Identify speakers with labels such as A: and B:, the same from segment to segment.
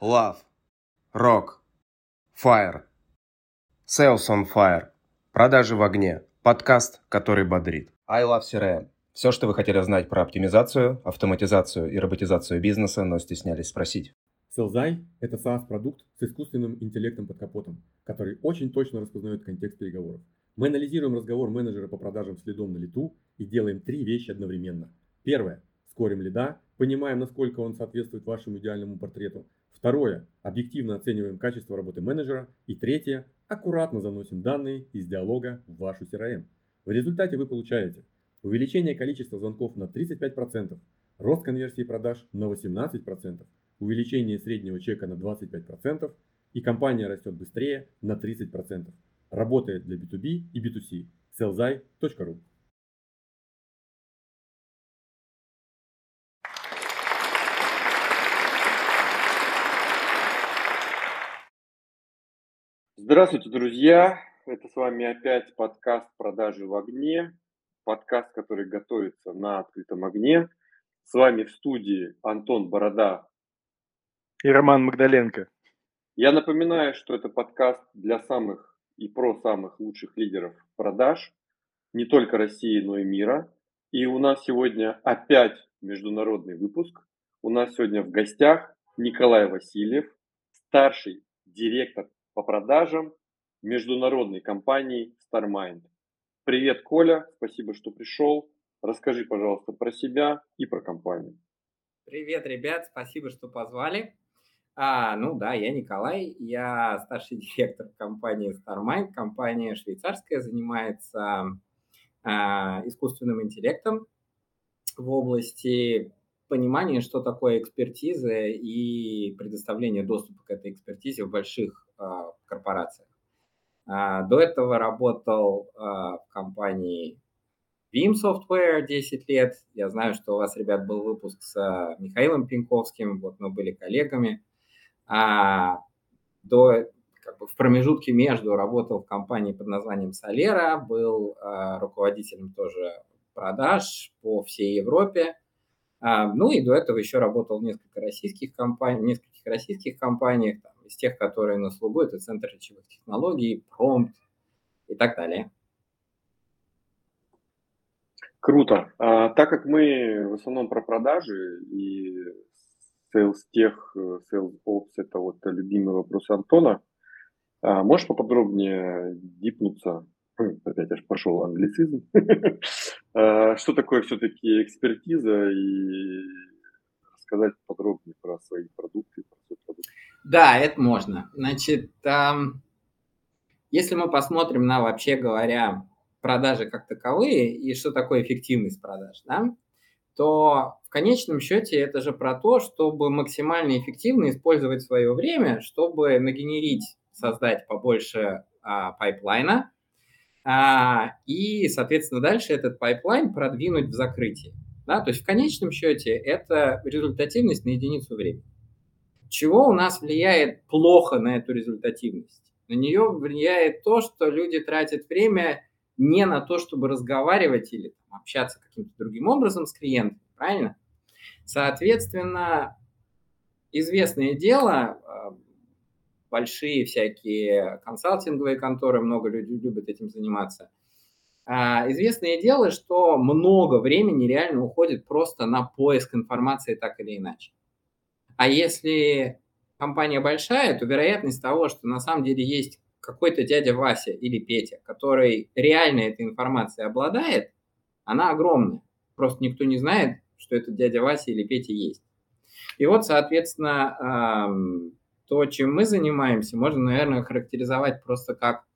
A: Love. Rock. Fire. Sales on Fire. Продажи в огне. Подкаст, который бодрит. I Love CRM. Все, что вы хотели знать про оптимизацию, автоматизацию и роботизацию бизнеса, но стеснялись спросить.
B: Селзай – это SaaS-продукт с искусственным интеллектом под капотом, который очень точно распознает контекст переговоров. Мы анализируем разговор менеджера по продажам следом на лету и делаем три вещи одновременно. Первое – скорим лида, понимаем, насколько он соответствует вашему идеальному портрету. Второе – объективно оцениваем качество работы менеджера. И третье – аккуратно заносим данные из диалога в вашу CRM. В результате вы получаете увеличение количества звонков на 35%, рост конверсии продаж на 18%, увеличение среднего чека на 25% и компания растет быстрее на 30%. Работает для B2B и B2C. sellzai.ru
C: Здравствуйте, друзья! Это с вами опять подкаст «Продажи в огне». Подкаст, который готовится на открытом огне. С вами в студии Антон Борода
D: и Роман Магдаленко.
C: Я напоминаю, что это подкаст для самых и про самых лучших лидеров продаж не только России, но и мира. И у нас сегодня опять международный выпуск. У нас сегодня в гостях Николай Васильев, старший директор по продажам международной компании StarMind. Привет, Коля, спасибо, что пришел. Расскажи, пожалуйста, про себя и про компанию.
E: Привет, ребят, спасибо, что позвали. А, ну да, я Николай, я старший директор компании StarMind. Компания швейцарская, занимается а, искусственным интеллектом в области понимания, что такое экспертиза и предоставление доступа к этой экспертизе в больших корпорациях. А, до этого работал а, в компании Vim Software 10 лет. Я знаю, что у вас, ребят, был выпуск с Михаилом Пинковским, вот мы были коллегами. А до, как бы в промежутке между работал в компании под названием Solera, был руководителем тоже продаж по всей Европе. А, ну и до этого еще работал в несколько российских компаний, в нескольких российских компаниях, там, из тех, которые на слугу, это Центр речевых технологий, Prompt и так далее.
C: Круто. А, так как мы в основном про продажи и Sales Tech, Sales Ops – это вот любимый вопрос Антона. А можешь поподробнее deep нуться? Опять аж пошел англицизм. А, что такое все-таки экспертиза и рассказать подробнее про свои продукты, про свой продукт?
E: Да, это можно. Значит, если мы посмотрим на, вообще говоря, продажи как таковые и что такое эффективность продаж, да, то в конечном счете это же про то, чтобы максимально эффективно использовать свое время, чтобы нагенерить, создать побольше а, pipeline а, а, и, соответственно, дальше этот pipeline продвинуть в закрытие. Да? То есть в конечном счете это результативность на единицу времени. Чего у нас влияет плохо на эту результативность? На нее влияет то, что люди тратят время не на то, чтобы разговаривать или там, общаться каким-то другим образом с клиентом, правильно? Соответственно, известное дело, а, большие всякие консалтинговые конторы, много людей любят этим заниматься. А, известное дело, что много времени реально уходит просто на поиск информации так или иначе. А если компания большая, то вероятность того, что на самом деле есть какой-то дядя Вася или Петя, который реально этой информацией обладает, она огромная. Просто никто не знает, что этот дядя Вася или Петя есть. И вот, соответственно, то, чем мы занимаемся, можно, наверное, характеризовать просто как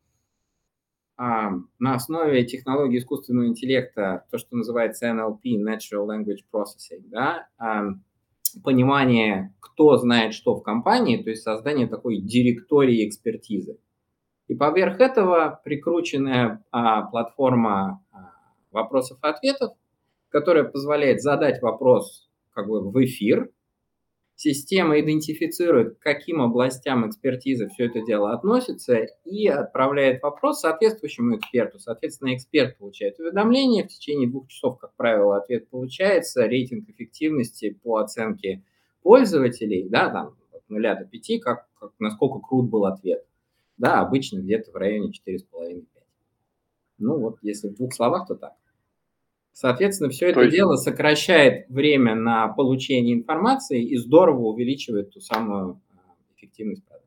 E: на основе технологии искусственного интеллекта, то, что называется NLP, Natural Language Processing, да, понимание, кто знает что в компании, то есть создание такой директории экспертизы. И поверх этого прикрученная а, платформа а, вопросов и ответов, которая позволяет задать вопрос как бы в эфир. Система идентифицирует, к каким областям экспертизы все это дело относится и отправляет вопрос соответствующему эксперту. Соответственно, эксперт получает уведомление, в течение двух часов, как правило, ответ получается, рейтинг эффективности по оценке пользователей, да, там 0 до 5, как, как, насколько крут был ответ. Да, обычно где-то в районе 4,5-5. Ну вот, если в двух словах, то так. Соответственно, все это есть... дело сокращает время на получение информации и здорово увеличивает ту самую э, эффективность продаж.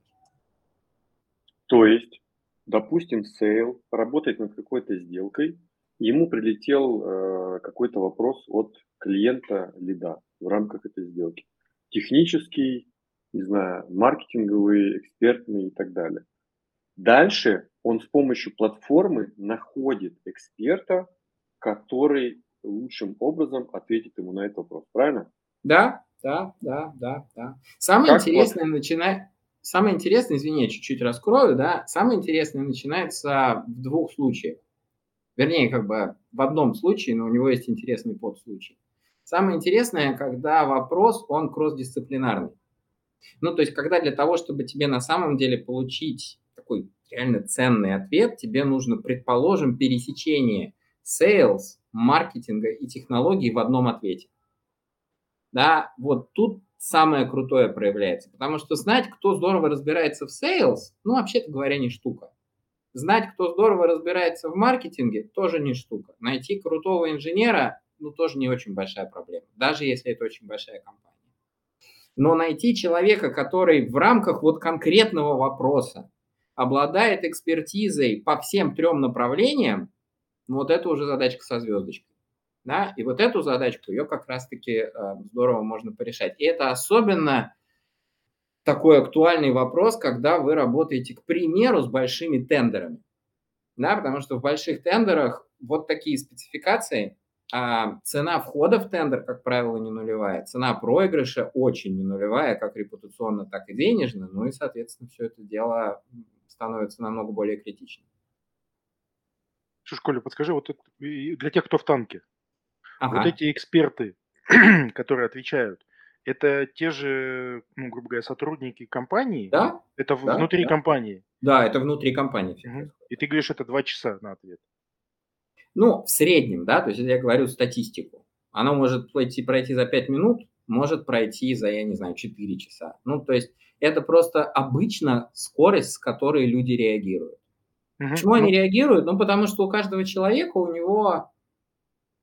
C: То есть, допустим, sale работает над какой-то сделкой, ему прилетел э, какой-то вопрос от клиента lead а в рамках этой сделки. Технический, не знаю, маркетинговый, экспертный и так далее. Дальше он с помощью платформы находит эксперта, который лучшим образом ответит ему на этот вопрос. Правильно?
E: Да, да, да, да, да. Самое как интересное вот... начинает... Самое интересное, извини, я чуть-чуть раскрою, да, самое интересное начинается в двух случаях. Вернее, как бы в одном случае, но у него есть интересный подслучай. Самое интересное, когда вопрос, он кросс-дисциплинарный. Ну, то есть, когда для того, чтобы тебе на самом деле получить такой реально ценный ответ, тебе нужно, предположим, пересечение sales, маркетинга и технологий в одном ответе. Да, вот тут самое крутое проявляется, потому что знать, кто здорово разбирается в sales, ну, вообще-то говоря, не штука. Знать, кто здорово разбирается в маркетинге, тоже не штука. Найти крутого инженера, ну, тоже не очень большая проблема, даже если это очень большая компания. Но найти человека, который в рамках вот конкретного вопроса обладает экспертизой по всем трем направлениям, вот это уже задачка со звездочкой. Да? И вот эту задачку, ее как раз-таки э, здорово можно порешать. И это особенно такой актуальный вопрос, когда вы работаете, к примеру, с большими тендерами. Да, потому что в больших тендерах вот такие спецификации, а цена входа в тендер, как правило, не нулевая, цена проигрыша очень не нулевая, как репутационно, так и денежно, ну и, соответственно, все это дело становится намного более критичным.
D: Слушай, Коля, подскажи, вот это, для тех, кто в танке, ага. вот эти эксперты, которые отвечают, это те же, ну, грубо говоря, сотрудники компании?
E: Да.
D: Это да, внутри
E: да.
D: компании?
E: Да, это внутри компании.
D: Угу. И ты говоришь, это два часа на ответ?
E: Ну, в среднем, да, то есть я говорю статистику. Оно может пройти, пройти за 5 минут, может пройти за, я не знаю, 4 часа. Ну, то есть это просто обычно скорость, с которой люди реагируют. Угу. Почему они реагируют? Ну, потому что у каждого человека, у него,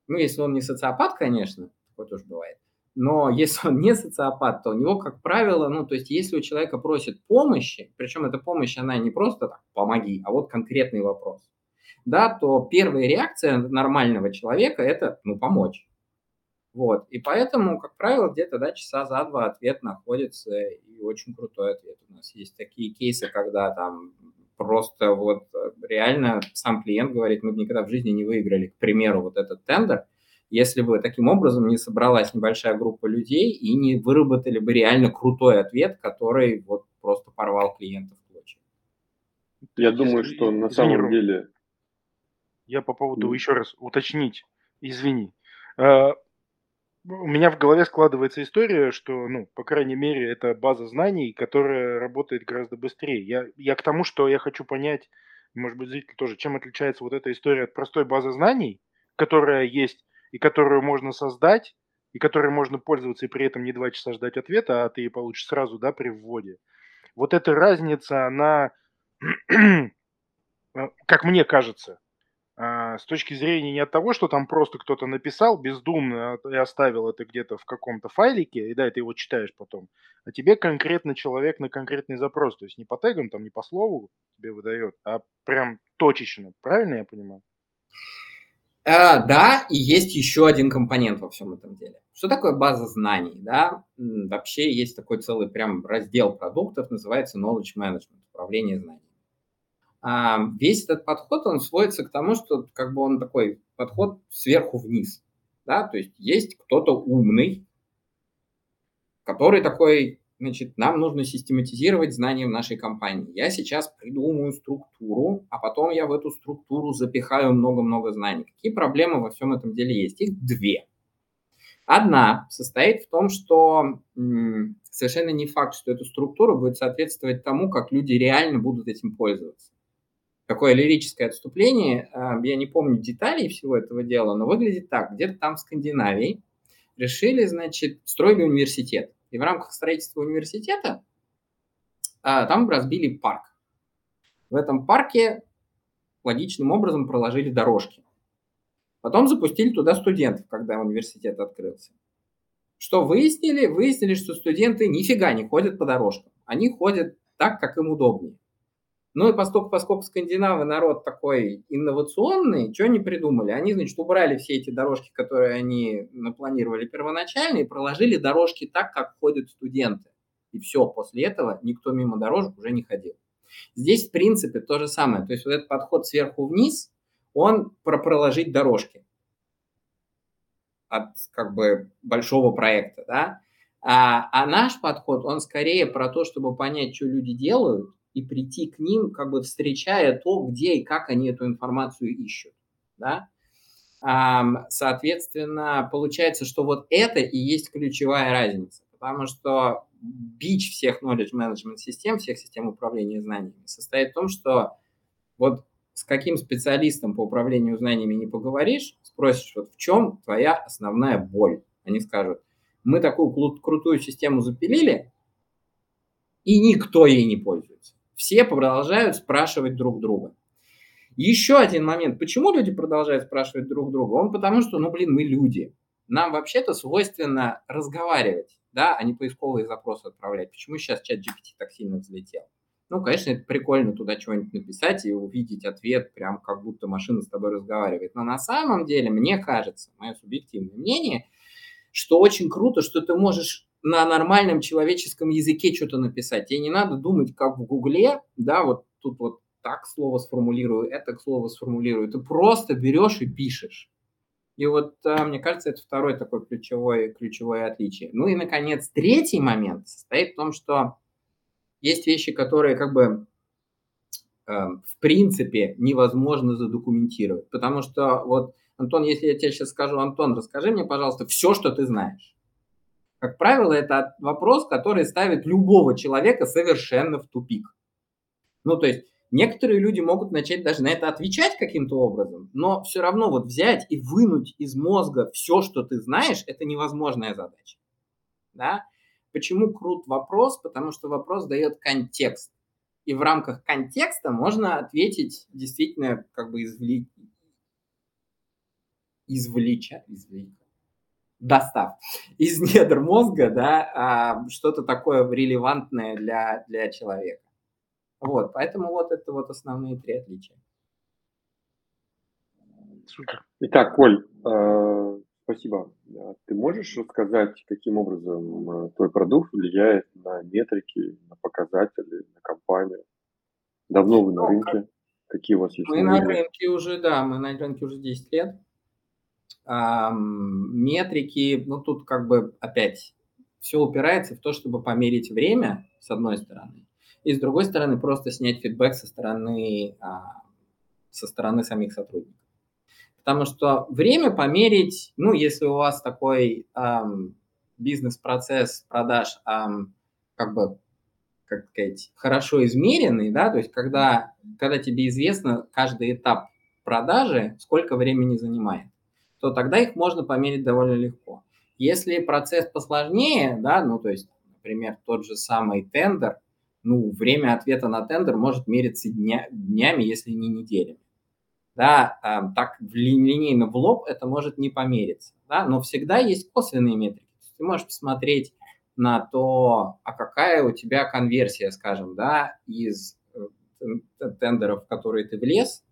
E: ну, если он не социопат, конечно, такое тоже бывает, но если он не социопат, то у него, как правило, ну, то есть если у человека просит помощи, причем эта помощь, она не просто так, помоги, а вот конкретный вопрос, да, то первая реакция нормального человека – это, ну, помочь. Вот, и поэтому, как правило, где-то, да, часа за два ответ находится, и очень крутой ответ. У нас есть такие кейсы, когда там просто вот э, реально сам клиент говорит, мы бы никогда в жизни не выиграли, к примеру, вот этот тендер, если бы таким образом не собралась небольшая группа людей и не выработали бы реально крутой ответ, который вот просто порвал клиентов в клочья.
C: Я думаю, что на самом деле...
D: Я по поводу mm. еще раз уточнить, извини. У меня в голове складывается история, что, ну, по крайней мере, это база знаний, которая работает гораздо быстрее. Я, я к тому, что я хочу понять, может быть, зритель тоже, чем отличается вот эта история от простой базы знаний, которая есть и которую можно создать, и которой можно пользоваться и при этом не два часа ждать ответа, а ты ее получишь сразу, да, при вводе. Вот эта разница, она, как мне кажется, с точки зрения не от того, что там просто кто-то написал бездумно и оставил это где-то в каком-то файлике, и да, ты его читаешь потом, а тебе конкретно человек на конкретный запрос, то есть не по тегам, там, не по слову тебе выдает, а прям точечно. Правильно я понимаю?
E: А, да, и есть еще один компонент во всем этом деле. Что такое база знаний? Да? Вообще есть такой целый прям раздел продуктов, называется Knowledge Management, управление знаниями. А, весь этот подход, он сводится к тому, что как бы он такой подход сверху вниз. Да? То есть есть кто-то умный, который такой, значит, нам нужно систематизировать знания в нашей компании. Я сейчас придумаю структуру, а потом я в эту структуру запихаю много-много знаний. Какие проблемы во всем этом деле есть? Их две. Одна состоит в том, что совершенно не факт, что эта структура будет соответствовать тому, как люди реально будут этим пользоваться такое лирическое отступление. А, я не помню деталей всего этого дела, но выглядит так. Где-то там в Скандинавии решили, значит, строили университет. И в рамках строительства университета а, там разбили парк. В этом парке логичным образом проложили дорожки. Потом запустили туда студентов, когда университет открылся. Что выяснили? Выяснили, что студенты нифига не ходят по дорожкам. Они ходят так, как им удобнее. Ну и поскольку, поскольку скандинавы народ такой инновационный, что они придумали? Они, значит, убрали все эти дорожки, которые они напланировали первоначально, и проложили дорожки так, как ходят студенты. И все, после этого никто мимо дорожек уже не ходил. Здесь, в принципе, то же самое. То есть вот этот подход сверху вниз, он про проложить дорожки от как бы большого проекта, да. А, а наш подход, он скорее про то, чтобы понять, что люди делают, и прийти к ним, как бы встречая то, где и как они эту информацию ищут. Да? Соответственно, получается, что вот это и есть ключевая разница, потому что бич всех knowledge management систем, всех систем управления знаниями состоит в том, что вот с каким специалистом по управлению знаниями не поговоришь, спросишь, вот в чем твоя основная боль. Они скажут, мы такую крутую систему запилили, и никто ей не пользуется все продолжают спрашивать друг друга. Еще один момент. Почему люди продолжают спрашивать друг друга? Он потому что, ну, блин, мы люди. Нам вообще-то свойственно разговаривать, да, а не поисковые запросы отправлять. Почему сейчас чат GPT так сильно взлетел? Ну, конечно, это прикольно туда чего-нибудь написать и увидеть ответ, прям как будто машина с тобой разговаривает. Но на самом деле, мне кажется, мое субъективное мнение, что очень круто, что ты можешь на нормальном человеческом языке что-то написать. Тебе не надо думать, как в Гугле, да, вот тут вот так слово сформулирую, это слово сформулирую. Ты просто берешь и пишешь. И вот, а, мне кажется, это второй такой ключевой, ключевое отличие. Ну и, наконец, третий момент состоит в том, что есть вещи, которые как бы э, в принципе невозможно задокументировать. Потому что вот, Антон, если я тебе сейчас скажу, Антон, расскажи мне, пожалуйста, все, что ты знаешь. Как правило, это вопрос, который ставит любого человека совершенно в тупик. Ну, то есть некоторые люди могут начать даже на это отвечать каким-то образом, но все равно вот взять и вынуть из мозга все, что ты знаешь, это невозможная задача. Да? Почему крут вопрос? Потому что вопрос дает контекст. И в рамках контекста можно ответить действительно как бы извлечь, извлеча, извлечь, достав из недр мозга, да, а, что-то такое релевантное для, для человека. Вот, поэтому вот это вот основные три отличия.
C: Супер. Итак, Коль, э, спасибо. А ты можешь рассказать, каким образом э, твой продукт влияет на метрики, на показатели, на компанию? Давно вы на ну, рынке? Какие у вас есть?
E: Мы на рынке уже, да, мы на рынке уже 10 лет метрики, ну тут как бы опять все упирается в то, чтобы померить время, с одной стороны, и с другой стороны просто снять фидбэк со стороны, а, со стороны самих сотрудников. Потому что время померить, ну, если у вас такой эм, бизнес-процесс продаж, эм, как бы, как сказать, хорошо измеренный, да, то есть когда, когда тебе известно каждый этап продажи, сколько времени занимает то тогда их можно померить довольно легко. Если процесс посложнее, да, ну то есть, например, тот же самый тендер, ну, время ответа на тендер может мериться дня, днями, если не неделями. Да, э, так линейно в лоб это может не помериться, да, но всегда есть косвенные метрики. Ты можешь посмотреть на то, а какая у тебя конверсия, скажем, да, из э, тендеров, в которые ты влез,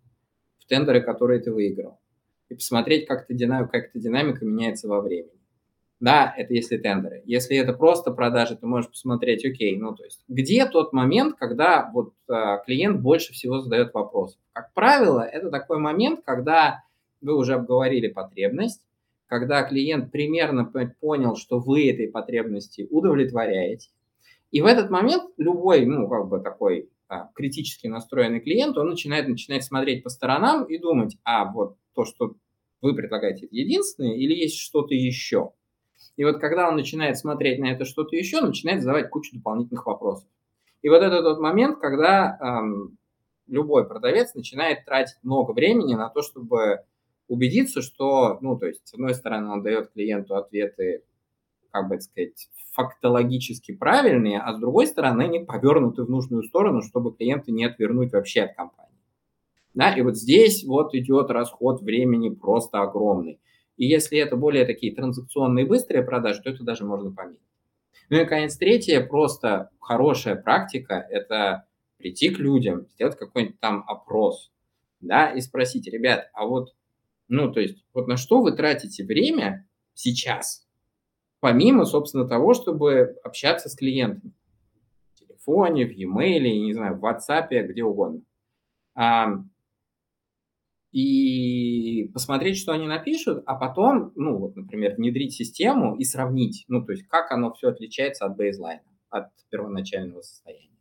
E: в тендеры, которые ты выиграл и посмотреть, как эта динамика, как эта динамика меняется во времени. Да, это если тендеры. Если это просто продажи, ты можешь посмотреть, окей, ну то есть, где тот момент, когда вот а, клиент больше всего задает вопросов. Как правило, это такой момент, когда вы уже обговорили потребность, когда клиент примерно понял, что вы этой потребности удовлетворяете. И в этот момент любой, ну, как бы такой а, критически настроенный клиент, он начинает, начинает смотреть по сторонам и думать, а вот то, что вы предлагаете, это единственное или есть что-то еще? И вот когда он начинает смотреть на это что-то еще, начинает задавать кучу дополнительных вопросов. И вот это тот момент, когда эм, любой продавец начинает тратить много времени на то, чтобы убедиться, что, ну, то есть, с одной стороны, он дает клиенту ответы как бы сказать, фактологически правильные, а с другой стороны, они повернуты в нужную сторону, чтобы клиента не отвернуть вообще от компании. Да, и вот здесь вот идет расход времени просто огромный. И если это более такие транзакционные быстрые продажи, то это даже можно поменять. Ну и, наконец, третье, просто хорошая практика – это прийти к людям, сделать какой-нибудь там опрос, да, и спросить, ребят, а вот, ну, то есть, вот на что вы тратите время сейчас, помимо, собственно, того, чтобы общаться с клиентами? В телефоне, в e-mail, не знаю, в WhatsApp, где угодно и посмотреть, что они напишут, а потом, ну, вот, например, внедрить систему и сравнить, ну, то есть как оно все отличается от бейзлайна, от первоначального состояния.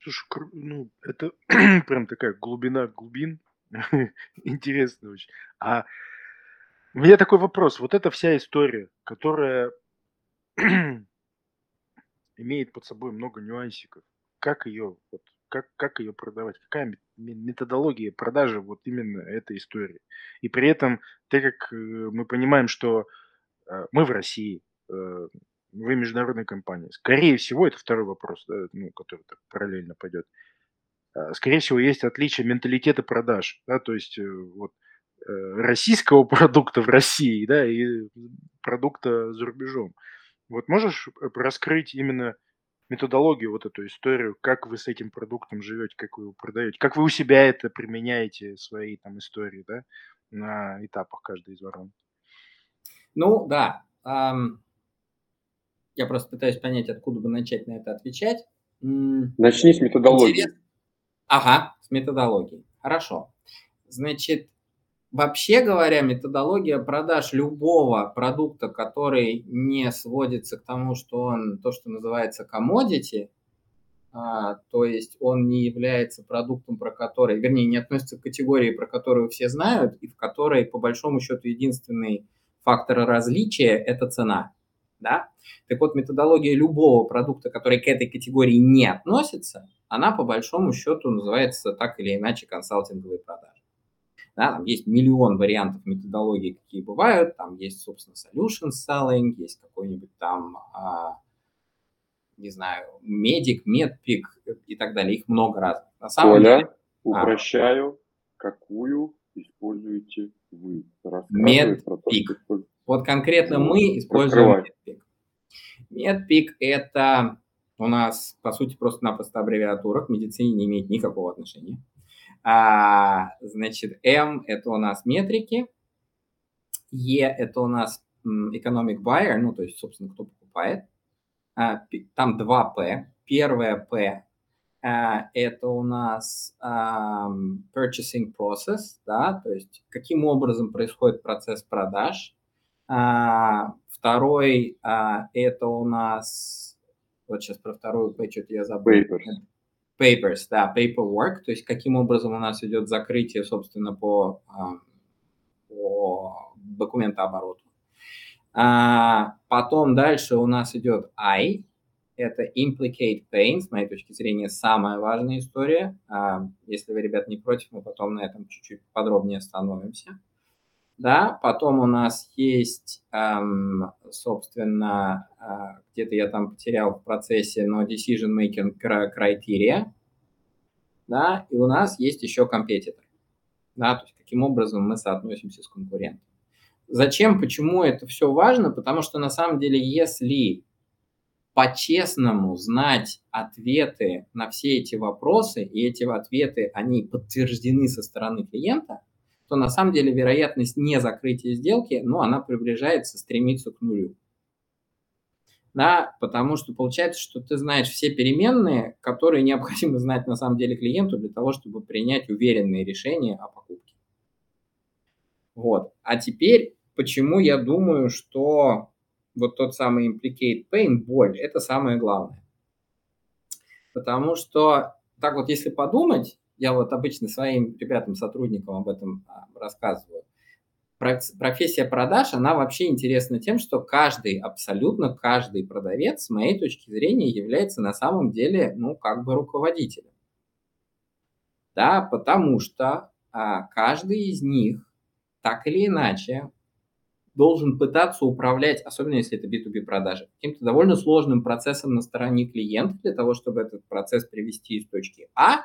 D: Слушай, ну, это прям такая глубина глубин. Интересно очень. А у меня такой вопрос. Вот эта вся история, которая имеет под собой много нюансиков, как ее вот как, как ее продавать, какая методология продажи вот именно этой истории. И при этом, так как э, мы понимаем, что э, мы в России, э, вы международная компания, скорее всего, это второй вопрос, да, ну, который так параллельно пойдет, скорее всего, есть отличие менталитета продаж, да, то есть вот российского продукта в России, да, и продукта за рубежом. Вот можешь раскрыть именно методологию, вот эту историю, как вы с этим продуктом живете, как вы его продаете, как вы у себя это применяете, свои там истории, да, на этапах каждой из ворон.
E: Ну, да. Эм, я просто пытаюсь понять, откуда бы начать на это отвечать.
C: Начни с методологии. Интерес...
E: Ага, с методологией. Хорошо. Значит, Вообще говоря, методология продаж любого продукта, который не сводится к тому, что он то, что называется commodity, а, то есть он не является продуктом, про который, вернее, не относится к категории, про которую все знают, и в которой, по большому счету, единственный фактор различия – это цена. Да? Так вот, методология любого продукта, который к этой категории не относится, она, по большому счету, называется так или иначе консалтинговые продажи. Да, там есть миллион вариантов методологий, какие бывают. Там есть, собственно, solution selling, есть какой-нибудь там, а, не знаю, медик, медпик и так далее. Их много разных.
C: На самом Оля, деле, упрощаю, а, какую используете вы?
E: Медпик. Вот конкретно ну, мы используем медпик. Медпик – это у нас, по сути, просто-напросто аббревиатура, к медицине не имеет никакого отношения. А, значит, М – это у нас метрики, Е – это у нас economic buyer, ну, то есть, собственно, кто покупает. А, там два П. Первое П а, это у нас um, purchasing process, да, то есть каким образом происходит процесс продаж. А, второй а, это у нас, вот сейчас про вторую П что-то я забыл. Paper papers, да, paperwork, то есть каким образом у нас идет закрытие, собственно, по, по документообороту. А, потом дальше у нас идет I, это implicate pain, с моей точки зрения, самая важная история. А, если вы, ребят, не против, мы потом на этом чуть-чуть подробнее остановимся да, потом у нас есть, эм, собственно, э, где-то я там потерял в процессе, но decision making criteria, да, и у нас есть еще компетитор, да, то есть каким образом мы соотносимся с конкурентом. Зачем, почему это все важно? Потому что на самом деле, если по-честному знать ответы на все эти вопросы, и эти ответы, они подтверждены со стороны клиента – то на самом деле вероятность не закрытия сделки, ну, она приближается, стремится к нулю. Да, потому что получается, что ты знаешь все переменные, которые необходимо знать на самом деле клиенту для того, чтобы принять уверенные решения о покупке. Вот. А теперь, почему я думаю, что вот тот самый implicate pain, боль, это самое главное. Потому что, так вот, если подумать, я вот обычно своим ребятам, сотрудникам об этом а, рассказываю. Профессия продаж, она вообще интересна тем, что каждый, абсолютно каждый продавец, с моей точки зрения, является на самом деле, ну, как бы руководителем. Да, потому что а, каждый из них так или иначе должен пытаться управлять, особенно если это B2B продажи, каким-то довольно сложным процессом на стороне клиента для того, чтобы этот процесс привести из точки А.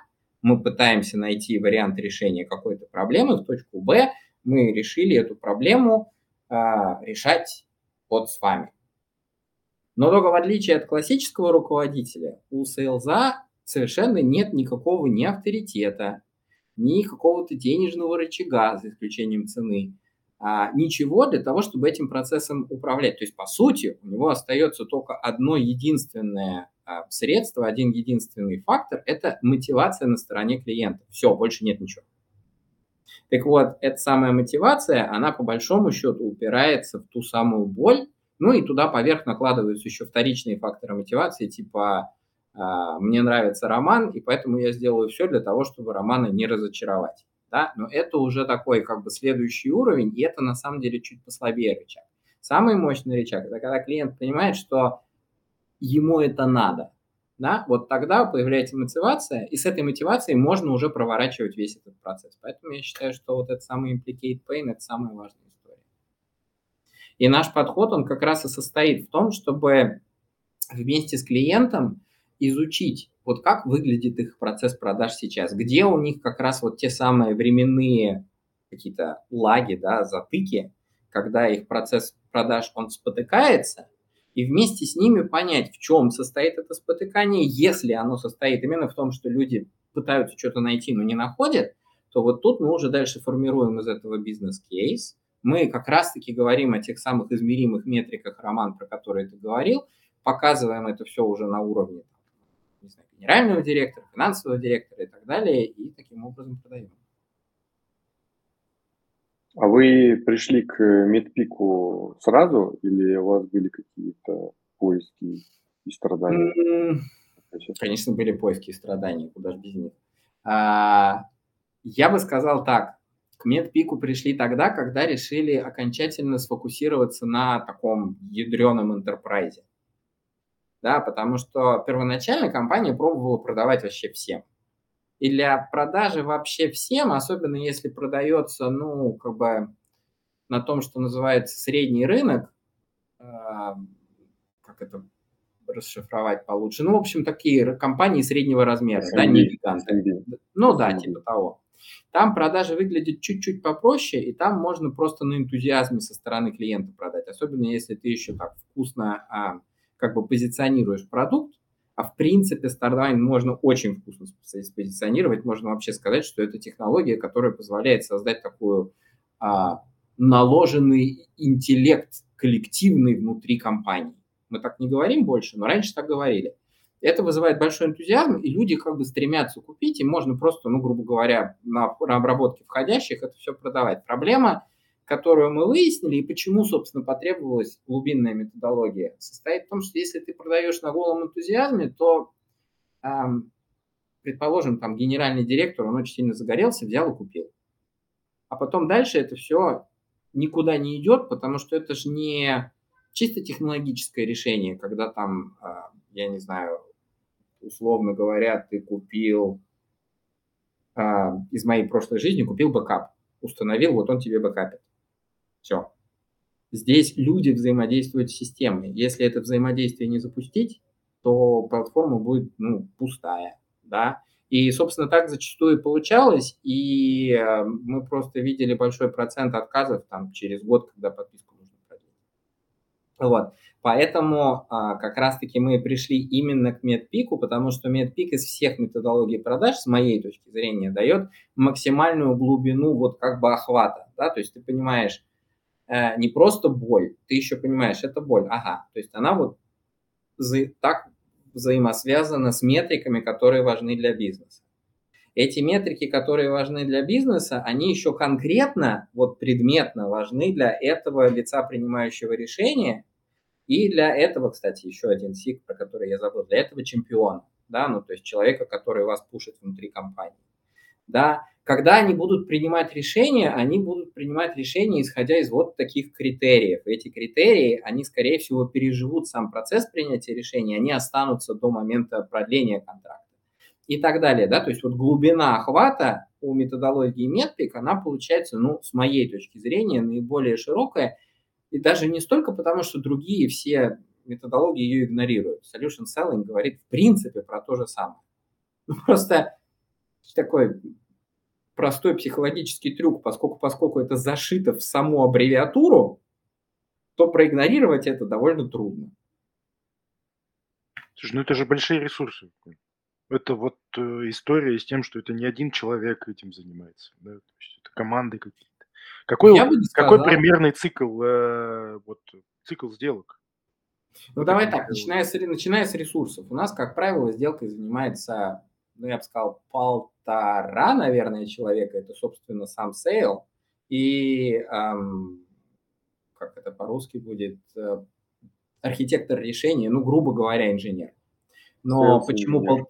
E: Мы пытаемся найти вариант решения какой-то проблемы в точку Б. Мы решили эту проблему э, решать вот с вами. Но только в отличие от классического руководителя, у сейлза совершенно нет никакого ни авторитета, ни какого-то денежного рычага, за исключением цены, а, ничего для того, чтобы этим процессом управлять. То есть, по сути, у него остается только одно единственное а, средство, один единственный фактор – это мотивация на стороне клиента. Все, больше нет ничего. Так вот, эта самая мотивация, она по большому счету упирается в ту самую боль, ну и туда поверх накладываются еще вторичные факторы мотивации, типа а, мне нравится роман, и поэтому я сделаю все для того, чтобы романа не разочаровать. Да? Но это уже такой как бы следующий уровень, и это на самом деле чуть послабее рычаг. Самый мощный рычаг – это когда клиент понимает, что ему это надо. Да? Вот тогда появляется мотивация, и с этой мотивацией можно уже проворачивать весь этот процесс. Поэтому я считаю, что вот этот самый implicate pain – это самая важная история. И наш подход, он как раз и состоит в том, чтобы вместе с клиентом изучить, вот как выглядит их процесс продаж сейчас, где у них как раз вот те самые временные какие-то лаги, да, затыки, когда их процесс продаж, он спотыкается, и вместе с ними понять, в чем состоит это спотыкание, если оно состоит именно в том, что люди пытаются что-то найти, но не находят, то вот тут мы уже дальше формируем из этого бизнес-кейс. Мы как раз-таки говорим о тех самых измеримых метриках, Роман, про которые ты говорил, показываем это все уже на уровне не знаю, генерального директора, финансового директора и так далее, и таким образом продаем.
C: А вы пришли к медпику сразу или у вас были какие-то поиски и страдания?
E: Конечно, были поиски и страдания, куда же без них. А, я бы сказал так, к медпику пришли тогда, когда решили окончательно сфокусироваться на таком ядреном интерпрайзе да, потому что первоначально компания пробовала продавать вообще всем. И для продажи вообще всем, особенно если продается, ну, как бы на том, что называется средний рынок, э, как это расшифровать получше, ну, в общем, такие компании среднего размера, SMB, да, не гиганты. SMB. Ну да, типа того. Там продажи выглядят чуть-чуть попроще, и там можно просто на энтузиазме со стороны клиента продать, особенно если ты еще так вкусно а, как бы позиционируешь продукт, а в принципе Starline можно очень вкусно позиционировать, можно вообще сказать, что это технология, которая позволяет создать такую а, наложенный интеллект коллективный внутри компании. Мы так не говорим больше, но раньше так говорили. Это вызывает большой энтузиазм, и люди как бы стремятся купить, и можно просто, ну, грубо говоря, на, на обработке входящих это все продавать. Проблема которую мы выяснили, и почему, собственно, потребовалась глубинная методология, состоит в том, что если ты продаешь на голом энтузиазме, то, эм, предположим, там генеральный директор, он очень сильно загорелся, взял и купил. А потом дальше это все никуда не идет, потому что это же не чисто технологическое решение, когда там, э, я не знаю, условно говоря, ты купил э, из моей прошлой жизни, купил backup, установил, вот он тебе бэкапит. Все. Здесь люди взаимодействуют с системой. Если это взаимодействие не запустить, то платформа будет ну, пустая. Да? И, собственно, так зачастую получалось, и э, мы просто видели большой процент отказов там, через год, когда подписку нужно продлить. Вот. Поэтому а, как раз-таки мы пришли именно к MEDDPICC у, потому что MEDDPICC из всех методологий продаж, с моей точки зрения, дает максимальную глубину вот как бы охвата. Да? То есть ты понимаешь, э, не просто боль, ты еще понимаешь, это боль, ага, то есть она вот за, так взаимосвязана с метриками, которые важны для бизнеса. Эти метрики, которые важны для бизнеса, они еще конкретно, вот предметно важны для этого лица, принимающего решения, и для этого, кстати, еще один сик, про который я забыл, для этого чемпиона, да, ну, то есть человека, который вас пушит внутри компании, да, когда они будут принимать решения, они будут принимать решения, исходя из вот таких критериев. Эти критерии, они, скорее всего, переживут сам процесс принятия решения, они останутся до момента продления контракта и так далее. Да? То есть вот глубина охвата у методологии Метрик, она получается, ну, с моей точки зрения, наиболее широкая, И даже не столько потому, что другие все методологии ее игнорируют. Solution Selling говорит в принципе про то же самое. Ну, просто такой простой психологический трюк, поскольку, поскольку это зашито в саму аббревиатуру, то проигнорировать это довольно трудно.
D: Слушай, ну это же большие ресурсы. Это вот э, история с тем, что это не один человек этим занимается. Да? То есть это команды какие-то. Какой, Я бы какой примерный цикл, э, вот, цикл сделок?
E: Ну вот давай так, начиная с, начиная с ресурсов. У нас, как правило, сделкой занимается, ну я бы сказал, полтора, наверное, человека. Это, собственно, сам sale. И эм, как это по-русски будет, э, архитектор решения, ну, грубо говоря, инженер. Но sales почему... Пол...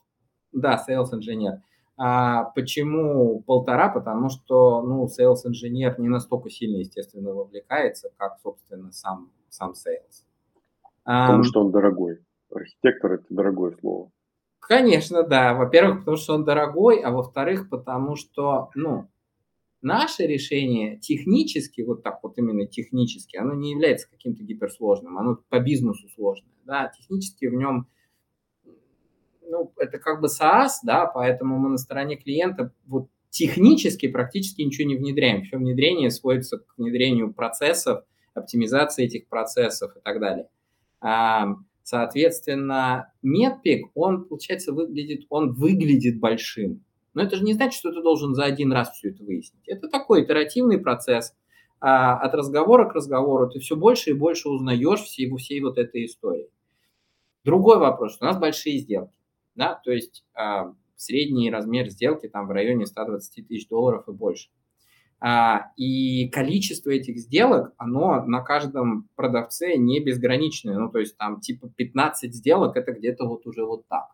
E: Да, sales инженер. А почему полтора? Потому что, ну, sales инженер не настолько сильно, естественно, вовлекается, как, собственно, сам, сам sales.
C: Потому а, что он дорогой. Архитектор – это дорогое слово.
E: Конечно, да. Во-первых, потому что он дорогой, а во-вторых, потому что, ну, Наше решение технически, вот так вот именно технически, оно не является каким-то гиперсложным, оно по бизнесу сложное. Да? Технически в нем, ну, это как бы SaaS, да, поэтому мы на стороне клиента вот технически практически ничего не внедряем. Все внедрение сводится к внедрению процессов, оптимизации этих процессов и так далее. Соответственно, MedPick, он, получается, выглядит, он выглядит большим. Но это же не значит, что ты должен за один раз все это выяснить. Это такой итеративный процесс. А от разговора к разговору ты все больше и больше узнаешь всей, всей вот этой истории. Другой вопрос, у нас большие сделки. Да? То есть а, средний размер сделки там в районе 120 тысяч долларов и больше. А, и количество этих сделок, оно на каждом продавце не безграничное. Ну, то есть там типа 15 сделок, это где-то вот уже вот так.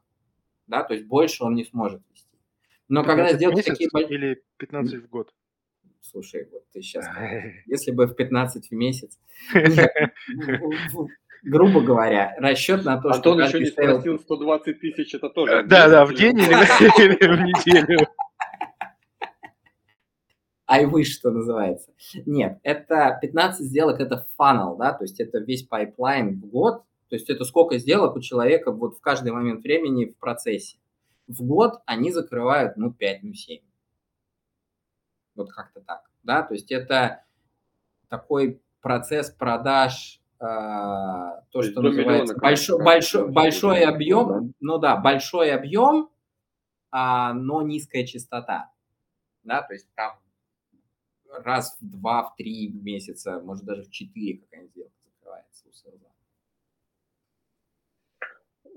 E: Да, то есть больше он не сможет вести. Но когда сделать такие...
D: Или 15 в год?
E: Слушай, вот ты сейчас... Если бы в 15 в месяц... Грубо говоря, расчет на то,
C: что... Антон еще не спросил, 120 тысяч это тоже...
D: Да, да, в день или в неделю?
E: I wish, что называется. Нет, это 15 сделок, это funnel, да, то есть это весь pipeline в год, то есть это сколько сделок у человека вот в каждый момент времени в процессе в год они закрывают, ну, 5, ну, 7. Вот как-то так, да, то есть это такой процесс продаж, э, то, то что называется большой, большой, большой объем, да? ну да, большой объем, а, но низкая частота, да, то есть там раз в два, в три месяца, может даже в четыре какая-нибудь сделка закрывается у селза.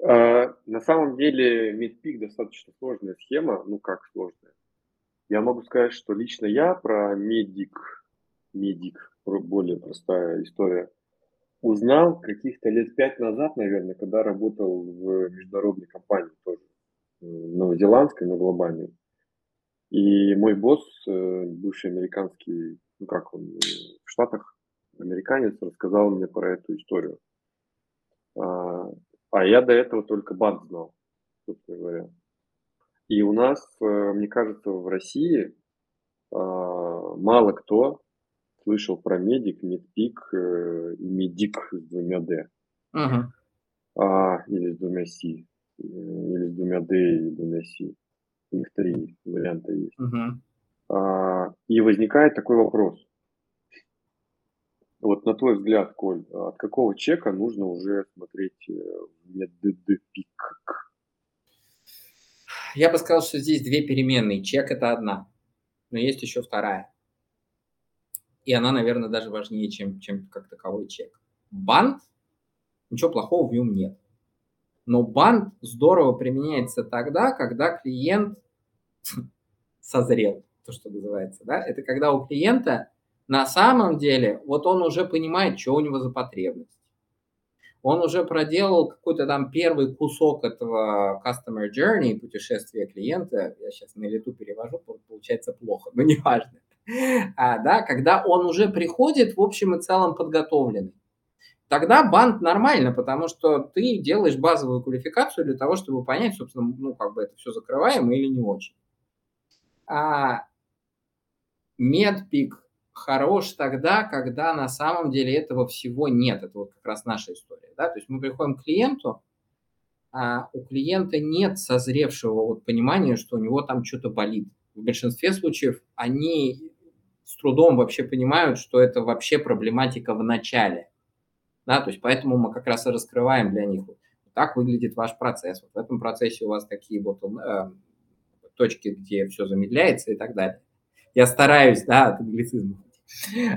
C: А, на самом деле MidPeak достаточно сложная схема, ну как сложная. Я могу сказать, что лично я про Medic, Medic, более простая история, узнал каких-то лет пять назад, наверное, когда работал в международной компании тоже, новозеландской, но глобальной. И мой босс, э, бывший американский, ну как он, э, в Штатах, американец, рассказал мне про эту историю. А, а я до этого только банд знал, собственно говоря. И у нас, э, мне кажется, в России а, мало кто слышал про медик, медпик и медик с двумя D. Uh-huh. А, или с двумя C. Или с двумя D и двумя C. Их три варианта есть. Uh-huh. А, и возникает такой вопрос. Вот на твой взгляд, Коль, от какого чека нужно уже смотреть э, меддпик?
E: Я бы сказал, что здесь две переменные. Чек – это одна, но есть еще вторая. И она, наверное, даже важнее, чем, чем как таковой чек. Банд, ничего плохого в нем нет. Но банд здорово применяется тогда, когда клиент созрел, то, что называется. Да? Это когда у клиента на самом деле, вот он уже понимает, что у него за потребность. Он уже проделал какой-то там первый кусок этого customer journey, путешествия клиента. Я сейчас на лету перевожу, получается плохо, но неважно. А, да, когда он уже приходит в общем и целом подготовленный. Тогда банд нормально, потому что ты делаешь базовую квалификацию для того, чтобы понять, собственно, ну, как бы это все закрываемо или не очень. А медпик хорош тогда, когда на самом деле этого всего нет. Это вот как раз наша история. Да? То есть мы приходим к клиенту, а у клиента нет созревшего вот понимания, что у него там что-то болит. В большинстве случаев они с трудом вообще понимают, что это вообще проблематика в начале. Да, то есть поэтому мы как раз и раскрываем для них, вот так выглядит ваш процесс. Вот в этом процессе у вас такие вот э, точки, где все замедляется и так далее. Я стараюсь, да, от англицизма.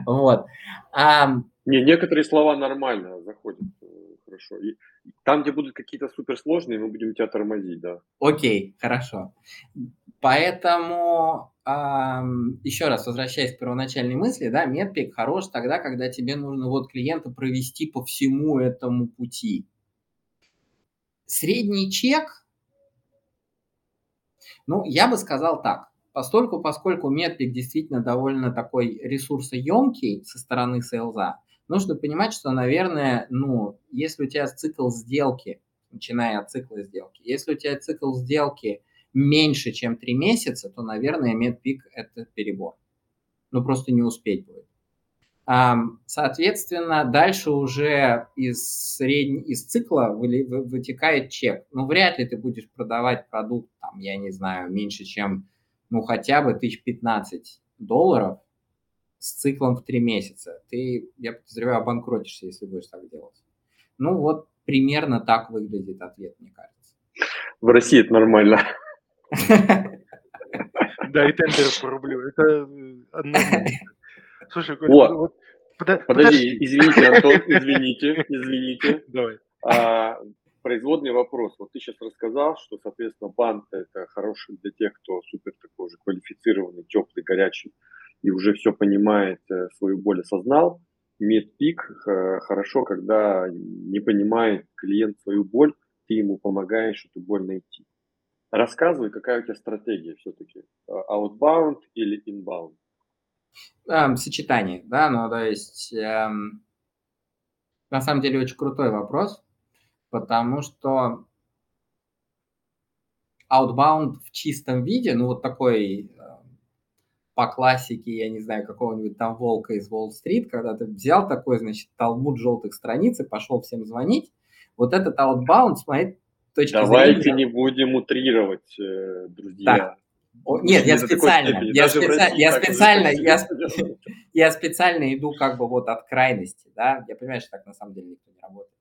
E: Вот.
C: А, Не, некоторые слова нормально заходят э, хорошо. И там, где будут какие-то суперсложные, мы будем тебя тормозить, да.
E: Окей, хорошо. Поэтому еще раз возвращаясь к первоначальной мысли, да, медпик хорош тогда, когда тебе нужно вот клиента провести по всему этому пути. Средний чек, ну, я бы сказал так. Постольку, поскольку метрик действительно довольно такой ресурсоемкий со стороны сейлза, нужно понимать, что, наверное, ну, если у тебя цикл сделки, начиная от цикла сделки, если у тебя цикл сделки меньше, чем 3 месяца, то, наверное, медпик – это перебор. Ну, просто не успеть будет. Соответственно, дальше уже из, средней, из цикла вытекает чек. Ну, вряд ли ты будешь продавать продукт, там, я не знаю, меньше, чем ну, хотя бы тысяч 15 долларов с циклом в 3 месяца. Ты, я подозреваю, обанкротишься, если будешь так делать. Ну, вот примерно так выглядит ответ, мне кажется.
C: В России это нормально.
D: Да, и тендеры по рублю. Это одно.
C: Слушай, вот. подожди, извините, Антон, извините, извините. Давай. А, производный вопрос. Вот ты сейчас рассказал, что, соответственно, банк это хороший для тех, кто супер такой же квалифицированный, теплый, горячий и уже все понимает, э, свою боль осознал. Медпик э, хорошо, когда не понимает клиент свою боль, ты ему помогаешь эту боль найти. Рассказывай, какая у тебя стратегия все-таки? Э, outbound или inbound?
E: Эм, сочетание, да, ну то есть эм, на самом деле очень крутой вопрос, потому что outbound в чистом виде, ну вот такой э, по классике, я не знаю, какого-нибудь там волка из Уолл-стрит, когда ты взял такой, значит, талмуд желтых страниц и пошел всем звонить, вот этот outbound с моей точки
C: Давайте зрения... не будем утрировать, э, друзья.
E: О, нет, я специально, я, специ... я специально, я, я специально иду как бы вот от крайности, да, я понимаю, что так на самом деле никто не работает.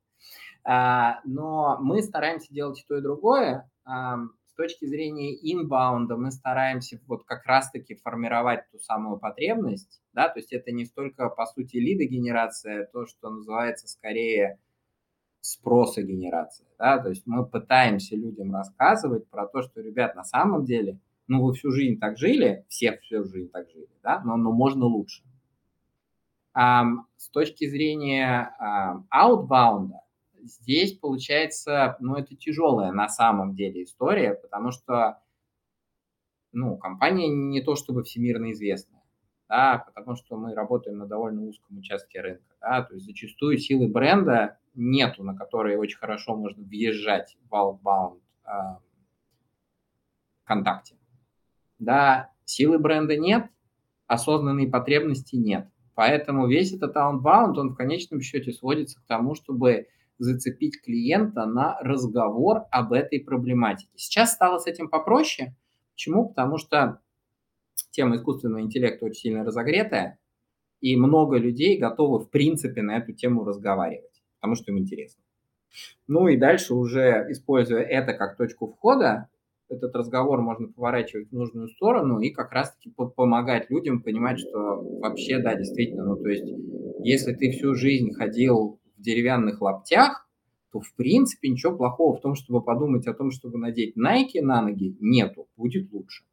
E: А, но мы стараемся делать и то, и другое. А, с точки зрения инбаунда мы стараемся вот как раз-таки формировать ту самую потребность, да, то есть это не столько, по сути, лидогенерация, то, что называется скорее спроса генерация, да, то есть мы пытаемся людям рассказывать про то, что, ребят, на самом деле, ну, вы всю жизнь так жили, все всю жизнь так жили, да, но, но можно лучше. А, с точки зрения а, outbound, здесь получается, ну, это тяжелая на самом деле история, потому что, ну, компания не то чтобы всемирно известная, да, потому что мы работаем на довольно узком участке рынка, да, то есть зачастую силы бренда нету, на которые очень хорошо можно въезжать в outbound э, контакте. Да, силы бренда нет, осознанной потребности нет. Поэтому весь этот outbound, он в конечном счете сводится к тому, чтобы зацепить клиента на разговор об этой проблематике. Сейчас стало с этим попроще. Почему? Потому что тема искусственного интеллекта очень сильно разогретая, и много людей готовы, в принципе, на эту тему разговаривать, потому что им интересно. Ну и дальше уже, используя это как точку входа, этот разговор можно поворачивать в нужную сторону и как раз-таки помогать людям понимать, что вообще, да, действительно, ну то есть, если ты всю жизнь ходил в деревянных лаптях, то в принципе ничего плохого в том, чтобы подумать о том, чтобы надеть Nike на ноги, нету, будет лучше.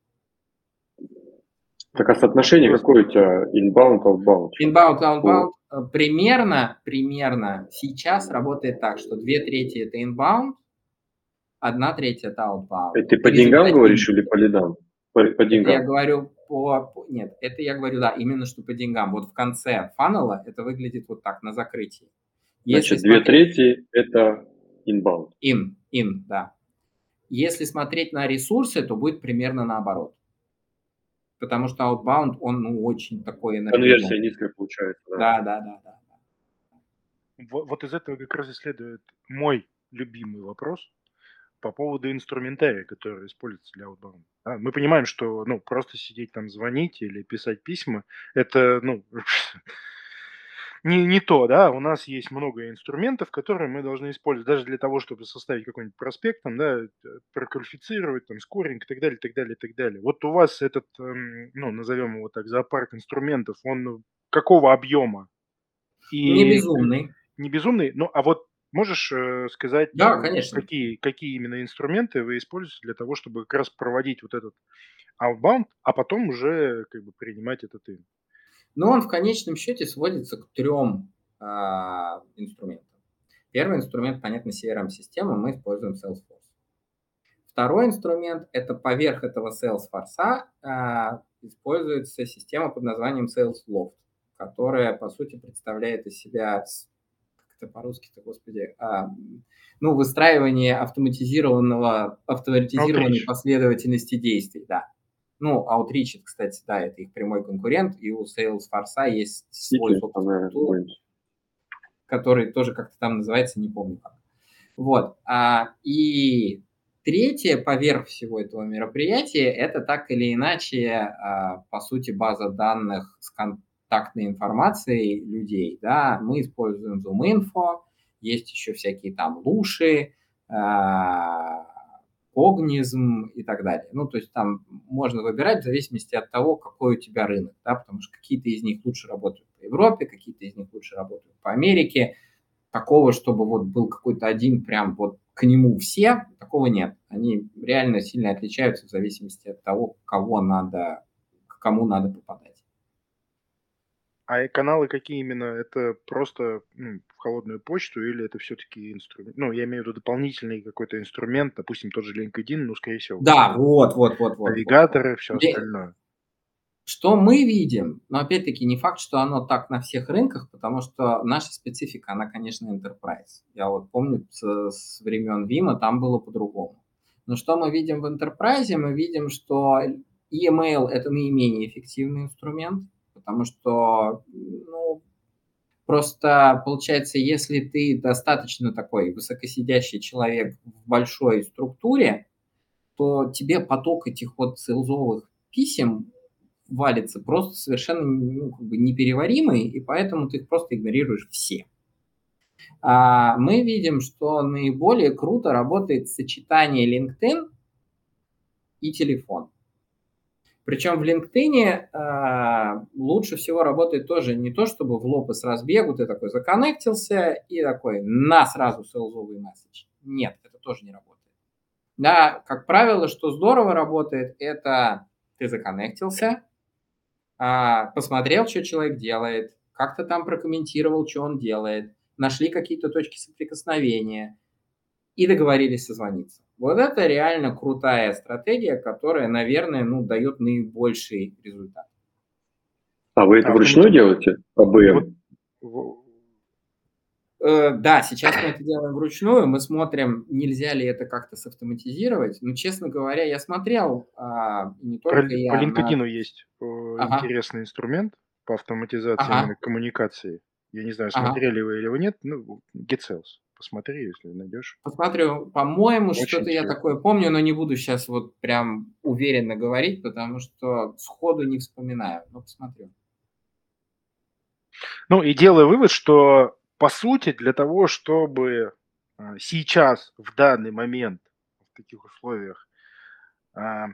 C: Так а соотношение какое у тебя inbound, outbound?
E: Inbound, outbound. Примерно, примерно сейчас работает так, что две трети это inbound, одна треть это outbound.
C: Это ты по деньгам говоришь или по лидам?
E: По, по деньгам? Я говорю по... Нет, это я говорю, да, именно что по деньгам. Вот в конце фанала это выглядит вот так, на закрытии.
C: Если Значит, две смотреть... трети – это inbound.
E: In, in, да. Если смотреть на ресурсы, то будет примерно наоборот. Потому что outbound, он ну, очень такой
C: Конверсия низкая получается.
E: Да, да, да. да,
D: да. Вот, вот из этого как раз и следует мой любимый вопрос по поводу инструментария, который используется для outbound. Да, мы понимаем, что ну, просто сидеть там, звонить или писать письма, это ну, не, не то, да, у нас есть много инструментов, которые мы должны использовать даже для того, чтобы составить какой-нибудь проспект, там, да, проквалифицировать, там, скоринг и так далее, и так далее, и так далее. Вот у вас этот, эм, ну, назовем его так, зоопарк инструментов, он какого объема?
E: И... Не безумный.
D: Не безумный, ну, а вот можешь э, сказать,
E: да, конечно.
D: какие, какие именно инструменты вы используете для того, чтобы как раз проводить вот этот outbound, а потом уже как бы принимать этот in?
E: Но он в конечном счете сводится к трем а, инструментам. Первый инструмент, понятно, CRM-система, мы используем Salesforce. Второй инструмент – это поверх этого Salesforce а, используется система под названием SalesLoft, которая, по сути, представляет из себя, как это по-русски-то, господи, а, ну, выстраивание автоматизированного, автоматизированной Outreach. последовательности действий, да. Ну, Outreach, кстати, да, это их прямой конкурент, и у Salesforce есть свой собственный который тоже как-то там называется, не помню как. Вот. А, и третье поверх всего этого мероприятия, это так или иначе, а, по сути, база данных с контактной информацией людей. Да? Мы используем Zoom Info, есть еще всякие там луши, а, когнизм и так далее. Ну, то есть там можно выбирать в зависимости от того, какой у тебя рынок, да, потому что какие-то из них лучше работают по Европе, какие-то из них лучше работают по Америке. Такого, чтобы вот был какой-то один прям вот к нему все, такого нет. Они реально сильно отличаются в зависимости от того, кого надо, к кому надо попадать.
D: А каналы какие именно? Это просто ну, холодную почту или это все-таки инструмент? Ну, я имею в виду дополнительный какой-то инструмент, допустим, тот же LinkedIn, ну, скорее всего.
E: Да, вот, вот, вот, вот.
D: Навигаторы, вот. все остальное.
E: Что мы видим, но опять-таки не факт, что оно так на всех рынках, потому что наша специфика, она, конечно, enterprise. Я вот помню с, с времен Вима там было по-другому. Но что мы видим в enterprise? Мы видим, что email – это наименее эффективный инструмент, потому что, ну, просто получается, если ты достаточно такой высокосидящий человек в большой структуре, то тебе поток этих вот селзовых писем валится просто совершенно ну, как бы непереваримый, и поэтому ты их просто игнорируешь все. А мы видим, что наиболее круто работает сочетание LinkedIn и телефон. Причем в LinkedIn э, лучше всего работает тоже не то, чтобы в лоб и с разбегу ты такой законнектился и такой на сразу селзовый месседж. Нет, это тоже не работает. Да, как правило, что здорово работает, это ты законнектился, э, посмотрел, что человек делает, как-то там прокомментировал, что он делает, нашли какие-то точки соприкосновения и договорились созвониться. Вот это реально крутая стратегия, которая, наверное, ну, дает наибольший результат.
C: А вы это а вручную делаете? АБМ?
E: Э, да, сейчас мы это делаем вручную. Мы смотрим, нельзя ли это как-то автоматизировать. Но, честно говоря, я смотрел а, не только
D: по,
E: я.
D: По LinkedIn на... есть э, ага. интересный инструмент по автоматизации ага. коммуникации. Я не знаю, смотрели ага. вы или вы нет. Ну, GetSales посмотри, если найдешь.
E: Посмотрю. По-моему, что-то я такое помню, но не буду сейчас вот прям уверенно говорить, потому что сходу не вспоминаю. Но посмотрю.
D: Ну и делаю вывод, что по сути для того, чтобы а, сейчас, в данный момент, в таких условиях, а,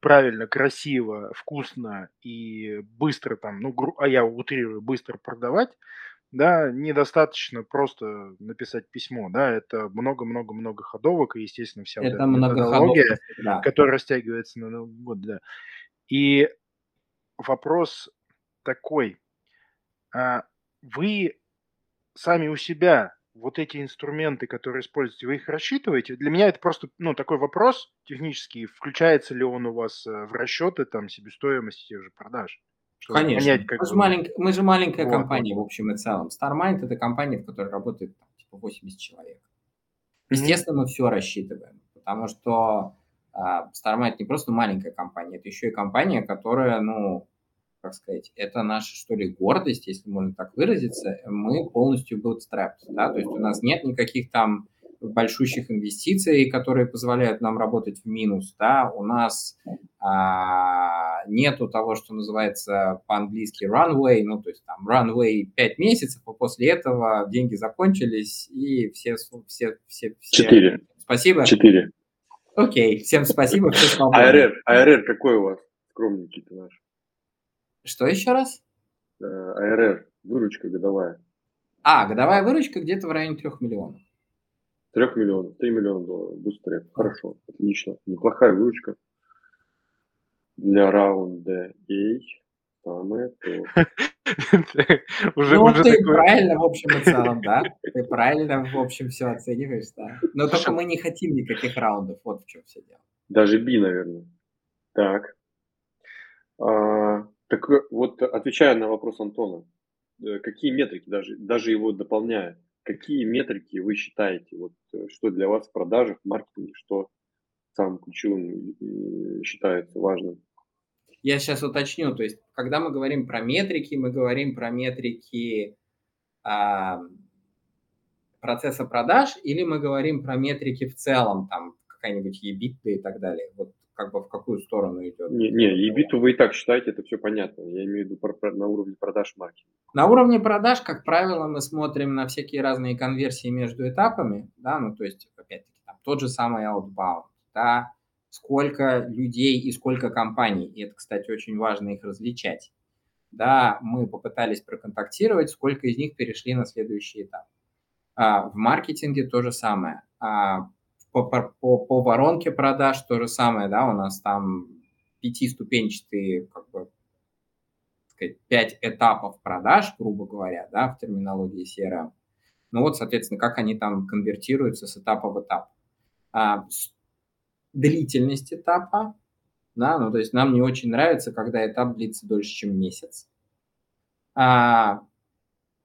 D: правильно, красиво, вкусно и быстро там, ну, а я утрирую, быстро продавать, да, недостаточно просто написать письмо, да, это много-много-много ходовок, и, естественно, вся
E: это вот методология,
D: да. которая растягивается на Новый год, да. И вопрос такой, а вы сами у себя вот эти инструменты, которые используете, вы их рассчитываете? Для меня это просто, ну, такой вопрос технический, включается ли он у вас э, в расчеты там себестоимости тех же продаж?
E: Конечно. Понять, как мы, же малень... мы же маленькая вот, компания в общем и целом. StarMind – это компания, в которой работает там, типа 80 человек. Естественно, mm-hmm. мы все рассчитываем, потому что Starma это не просто маленькая компания, это еще и компания, которая, ну, как сказать, это наша, что ли, гордость, если можно так выразиться. Мы полностью bootstrapped, да, то есть у нас нет никаких там большущих инвестиций, которые позволяют нам работать в минус, да, у нас а, нету того, что называется по-английски runway, ну, то есть там runway 5 месяцев, а после этого деньги закончились, и все, все, все, все...
C: Четыре.
E: Спасибо.
C: Четыре.
E: Окей, всем спасибо, все свободны.
C: АРР, АРР какой у вас? Скромненький ты наш.
E: Что еще раз?
C: Э, АРР, выручка годовая.
E: А, годовая выручка где-то в районе 3 миллионов.
C: 3 миллионов, 3 миллиона долларов, быстрее. Хорошо, отлично. Неплохая выручка для раунда A. Самое то.
D: Уже,
E: ну,
D: уже
E: ты
D: такой...
E: правильно в общем и целом, да? Ты правильно в общем все оцениваешь, да. Но только мы не хотим никаких раундов, вот в чем все дело.
C: Даже B, наверное. Так. А, так вот, отвечая на вопрос Антона, э, какие метрики, даже, даже его дополняя, какие метрики вы считаете, вот, э, что для вас в продажах, в маркетинге, что самым ключевым считается важным?
E: Я сейчас уточню, то есть, когда мы говорим про метрики, мы говорим про метрики а, процесса продаж, или мы говорим про метрики в целом, там, какая-нибудь EBITDA и так далее. Вот как бы в какую сторону идет?
C: Не, не EBITDA вы и так считаете, это все понятно. Я имею в виду про, про, на уровне продаж маркетинга.
E: На уровне продаж, как правило, мы смотрим на всякие разные конверсии между этапами, да, ну, то есть, опять-таки, там, тот же самый outbound, да, сколько людей и сколько компаний. И это, кстати, очень важно их различать. Да, мы попытались проконтактировать, сколько из них перешли на следующий этап. А, в маркетинге то же самое. А, по, по, по воронке продаж то же самое, да, у нас там пятиступенчатые, как бы, сказать, пять этапов продаж, грубо говоря, да, в терминологии CRM. Ну вот, соответственно, как они там конвертируются с этапа в этап. А, длительность этапа, да, ну, то есть нам не очень нравится, когда этап длится дольше, чем месяц. А,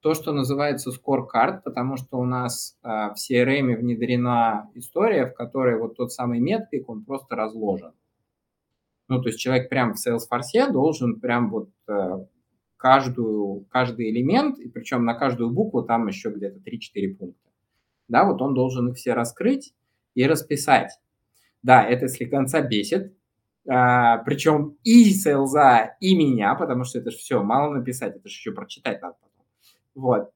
E: то, что называется scorecard, потому что у нас а, в CRM внедрена история, в которой вот тот самый метрик, он просто разложен. Ну, то есть человек прямо в Salesforce должен прям вот а, каждую, каждый элемент, и причем на каждую букву там еще где-то 3-4 пункта. Да, вот он должен их все раскрыть и расписать. Да, это слегонца бесит, а, причем и селза, и меня, потому что это же все, мало написать, это же еще прочитать надо. Вот.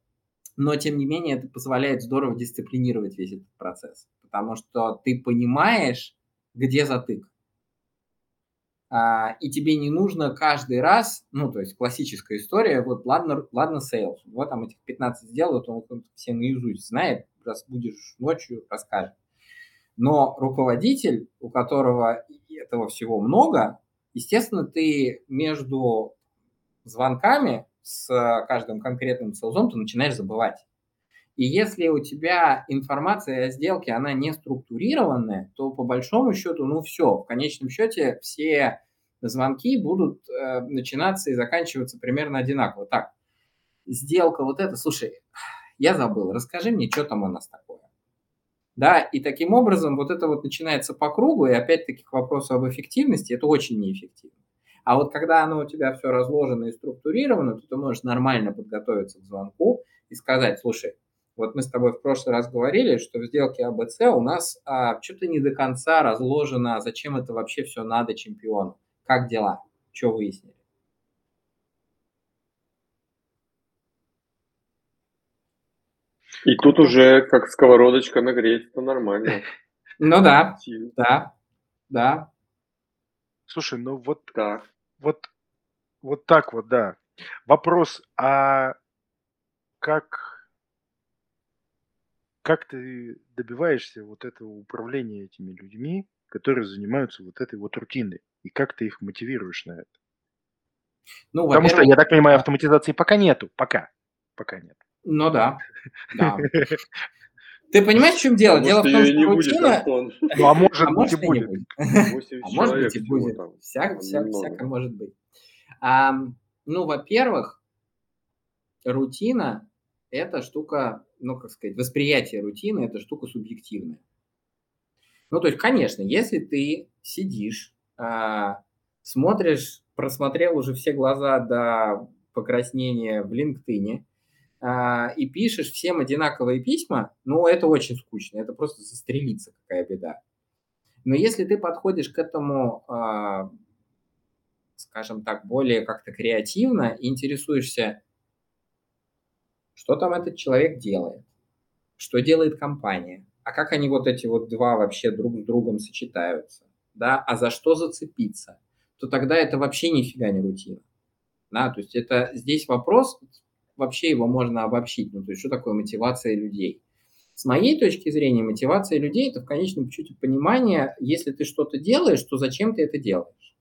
E: Но, тем не менее, это позволяет здорово дисциплинировать весь этот процесс, потому что ты понимаешь, где затык. А, и тебе не нужно каждый раз, ну, то есть классическая история, вот ладно, ладно, sales, вот там этих 15 сделают, он, он все наизусть знает, раз будешь ночью, расскажет. Но руководитель, у которого этого всего много, естественно, ты между звонками с каждым конкретным sales ом ты начинаешь забывать. И если у тебя информация о сделке, она не структурированная, то по большому счету, ну все, в конечном счете все звонки будут э, начинаться и заканчиваться примерно одинаково. Так, сделка вот эта, слушай, я забыл, расскажи мне, что там у нас такое. Да, и таким образом вот это вот начинается по кругу, и опять-таки к вопросу об эффективности, это очень неэффективно. А вот когда оно у тебя все разложено и структурировано, то ты можешь нормально подготовиться к звонку и сказать, слушай, вот мы с тобой в прошлый раз говорили, что в сделке АБЦ у нас а, что-то не до конца разложено, а зачем это вообще все надо чемпиону. Как дела? Что выяснили?
C: И тут уже как сковородочка нагреть, это нормально.
E: Ну да, да, да.
D: Слушай, ну вот, так. вот, вот так вот, да. Вопрос, а как, как ты добиваешься вот этого управления этими людьми, которые занимаются вот этой вот рутиной, и как ты их мотивируешь на это? Ну, Потому что, я так понимаю, автоматизации пока нету, пока, пока нет.
E: Ну да, да. Ты понимаешь, в чем дело?
C: Может,
E: дело в том, что
C: не
E: рутина...
C: Будет,
D: ну, а может,
E: а может
D: быть, и будет.
E: будет. А может быть и будет. Вся, вся, всяко может быть. А, ну, во-первых, рутина – это штука, ну, как сказать, восприятие рутины – это штука субъективная. Ну, то есть, конечно, если ты сидишь, а, смотришь, просмотрел уже все глаза до покраснения в LinkedIn, а, и пишешь всем одинаковые письма, ну, это очень скучно, это просто застрелиться, какая беда. Но если ты подходишь к этому, а, скажем так, более как-то креативно, интересуешься, что там этот человек делает, что делает компания, а как они вот эти вот два вообще друг с другом сочетаются, да, а за что зацепиться, то тогда это вообще нифига не рутина. Да, то есть это здесь вопрос, вообще его можно обобщить, ну, то есть что такое мотивация людей. С моей точки зрения, мотивация людей – это в конечном счете понимание, если ты что-то делаешь, то зачем ты это делаешь.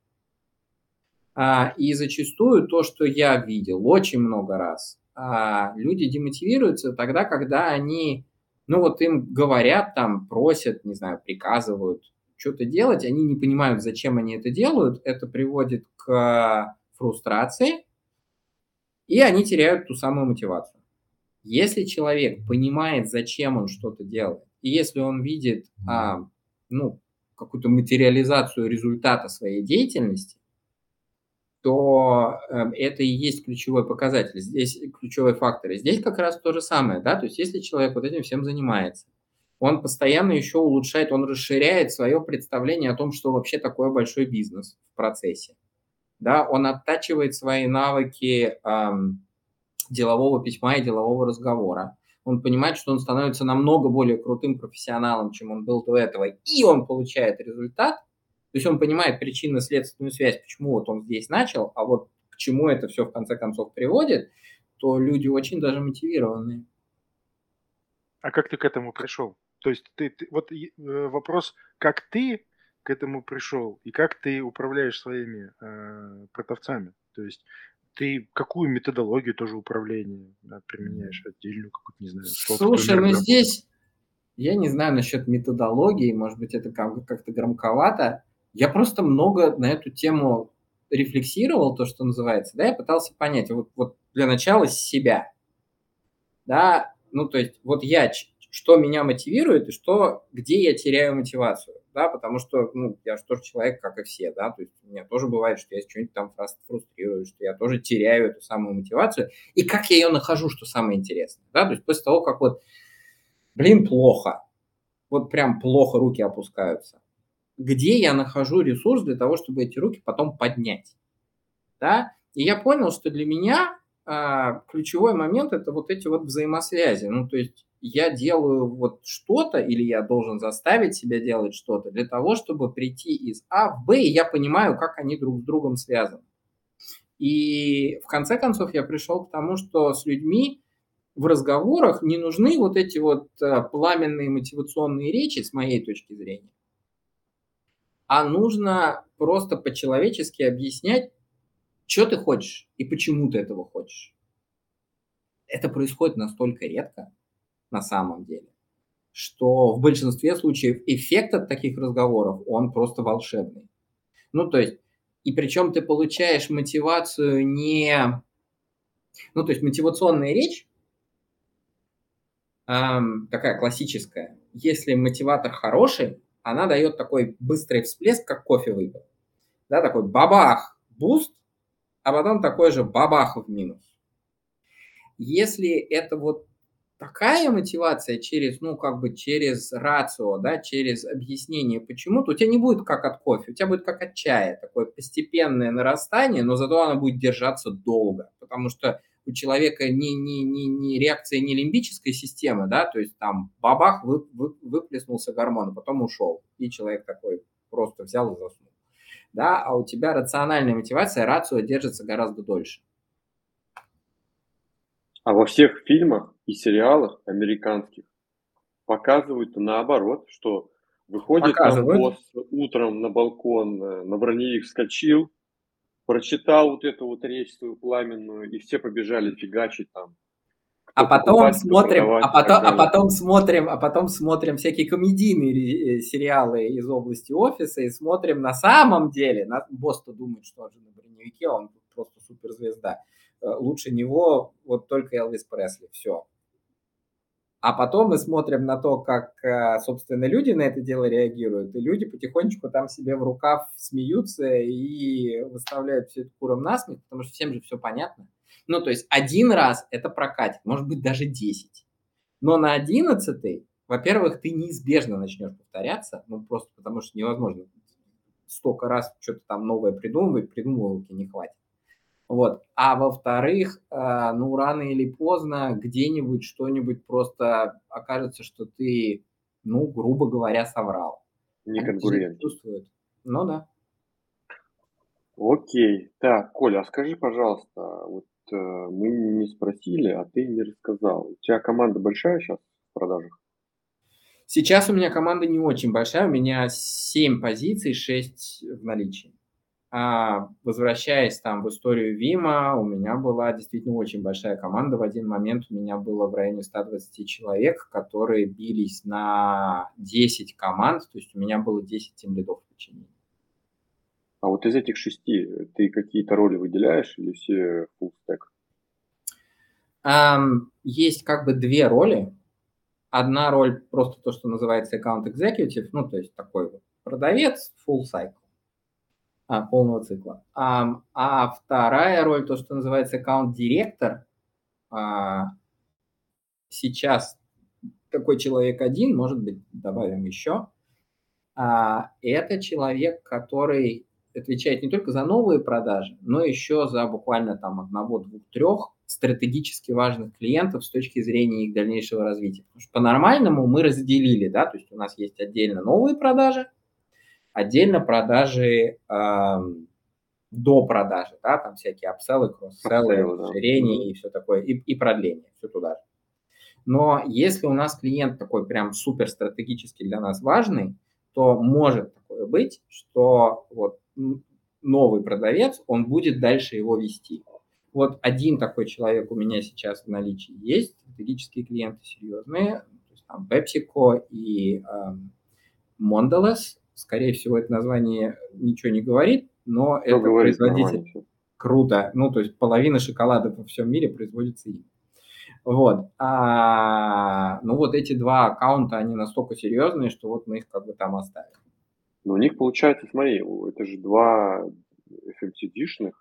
E: А, и зачастую то, что я видел очень много раз, а, люди демотивируются тогда, когда они, ну вот им говорят, там, просят, не знаю, приказывают что-то делать, они не понимают, зачем они это делают, это приводит к фрустрации, и они теряют ту самую мотивацию. Если человек понимает, зачем он что-то делает, и если он видит а, ну, какую-то материализацию результата своей деятельности, то э, это и есть ключевой показатель, здесь ключевой фактор. Здесь как раз то же самое, да, то есть если человек вот этим всем занимается, он постоянно еще улучшает, он расширяет свое представление о том, что вообще такое большой бизнес в процессе да, он оттачивает свои навыки эм, делового письма и делового разговора. Он понимает, что он становится намного более крутым профессионалом, чем он был до этого, и он получает результат. То есть он понимает причинно-следственную связь, почему вот он здесь начал, а вот к чему это все в конце концов приводит, то люди очень даже мотивированные.
D: А как ты к этому пришел? То есть ты, ты вот э, вопрос, как ты к этому пришел и как ты управляешь своими э, продавцами. То есть ты какую методологию тоже управления да, применяешь отдельную какую-то, не знаю.
E: Слушай, ну здесь я не знаю насчет методологии, может быть, это как-то громковато. Я просто много на эту тему рефлексировал, то, что называется, да, я пытался понять, вот, вот для начала себя, да, ну, то есть вот я, что меня мотивирует и что, где я теряю мотивацию да, потому что, ну, я же тоже человек, как и все, да, то есть у меня тоже бывает, что я что-нибудь там фрустрирую, что я тоже теряю эту самую мотивацию, и как я ее нахожу, что самое интересное, да, то есть после того, как вот, блин, плохо, вот прям плохо руки опускаются, где я нахожу ресурс для того, чтобы эти руки потом поднять, да, и я понял, что для меня а, ключевой момент это вот эти вот взаимосвязи, ну, то есть я делаю вот что-то или я должен заставить себя делать что-то для того, чтобы прийти из А в Б, и я понимаю, как они друг с другом связаны. И в конце концов я пришел к тому, что с людьми в разговорах не нужны вот эти вот э, пламенные мотивационные речи, с моей точки зрения, а нужно просто по-человечески объяснять, что ты хочешь и почему ты этого хочешь. Это происходит настолько редко, на самом деле, что в большинстве случаев эффект от таких разговоров, он просто волшебный. Ну, то есть, и причем ты получаешь мотивацию не... Ну, то есть мотивационная речь, эм, такая классическая, если мотиватор хороший, она дает такой быстрый всплеск, как кофе выпил. Да, такой бабах, boost, а потом такой же бабах в минус. Если это вот такая мотивация через, ну, как бы через рацио, да, через объяснение почему, то у тебя не будет как от кофе, у тебя будет как от чая, такое постепенное нарастание, но зато оно будет держаться долго, потому что у человека не, не, не, не реакция не лимбической системы, да, то есть там бабах, вы, вы, выплеснулся гормон, а потом ушел, и человек такой просто взял и заснул. Да, а у тебя рациональная мотивация, рацио держится гораздо дольше.
C: А во всех фильмах и сериалах американских показывают наоборот, что выходит там босс утром на балкон, э, на броневик вскочил, прочитал вот эту вот речь свою пламенную, и все побежали фигачить там.
E: А потом смотрим, а потом, а потом смотрим, а потом смотрим всякие комедийные э, сериалы из области офиса и смотрим на самом деле, на, босс-то думает, что он же на броневике, он просто суперзвезда. Э, лучше него вот только Элвис Пресли. Все. А потом мы смотрим на то, как, э, собственно, люди на это дело реагируют, и люди потихонечку там себе в рукав смеются и выставляют все это куром насмех, потому что всем же все понятно. Ну, то есть один раз это прокатит, может быть, даже 10. Но на одиннадцатый, во-первых, ты неизбежно начнешь повторяться, ну, просто потому что невозможно столько раз что-то там новое придумывать, придумывалки не хватит. Вот. А во-вторых, э, ну, рано или поздно где-нибудь что-нибудь просто окажется, что ты, ну, грубо говоря, соврал.
C: Не конкурент.
E: Чувствуют. Ну да.
C: Окей. Так, Коля, а скажи, пожалуйста, вот э, мы не спросили, а ты не рассказал. У тебя команда большая сейчас в продажах?
E: Сейчас у меня команда не очень большая, у меня 7 позиций, 6 в наличии. А возвращаясь там в историю Вима, у меня была действительно очень большая команда. В один момент у меня было в районе 120 человек, которые бились на 10 команд, то есть у меня было 10 тем лидов в подчинении.
C: А вот из этих шести ты какие-то роли выделяешь или все full stack?
E: Um, есть как бы две роли. Одна роль просто то, что называется аккаунт executive, ну, то есть такой вот продавец full cycle а, полного цикла. А, а вторая роль, то, что называется аккаунт-директор, а, сейчас такой человек один, может быть, добавим еще, а, это человек, который отвечает не только за новые продажи, но еще за буквально там одного, двух, трех стратегически важных клиентов с точки зрения их дальнейшего развития. Потому что по-нормальному мы разделили, да, то есть у нас есть отдельно новые продажи, Отдельно продажи э, до продажи, да, там всякие апселлы, кросселлы, расширения да. и все такое, и, и продление, все туда же. Но если у нас клиент такой прям супер стратегический для нас важный, то может такое быть, что вот новый продавец, он будет дальше его вести. Вот один такой человек у меня сейчас в наличии есть, стратегические клиенты серьезные, то есть там PepsiCo и э, Mondelez, Скорее всего, это название ничего не говорит, но Что это говорит производитель название? круто. Ну, то есть половина шоколада во всем мире производится им. Вот. А, ну, вот эти два аккаунта, они настолько серьезные, что вот мы их как бы там оставим.
C: Но у них получается, смотри, это же два FMCD-шных,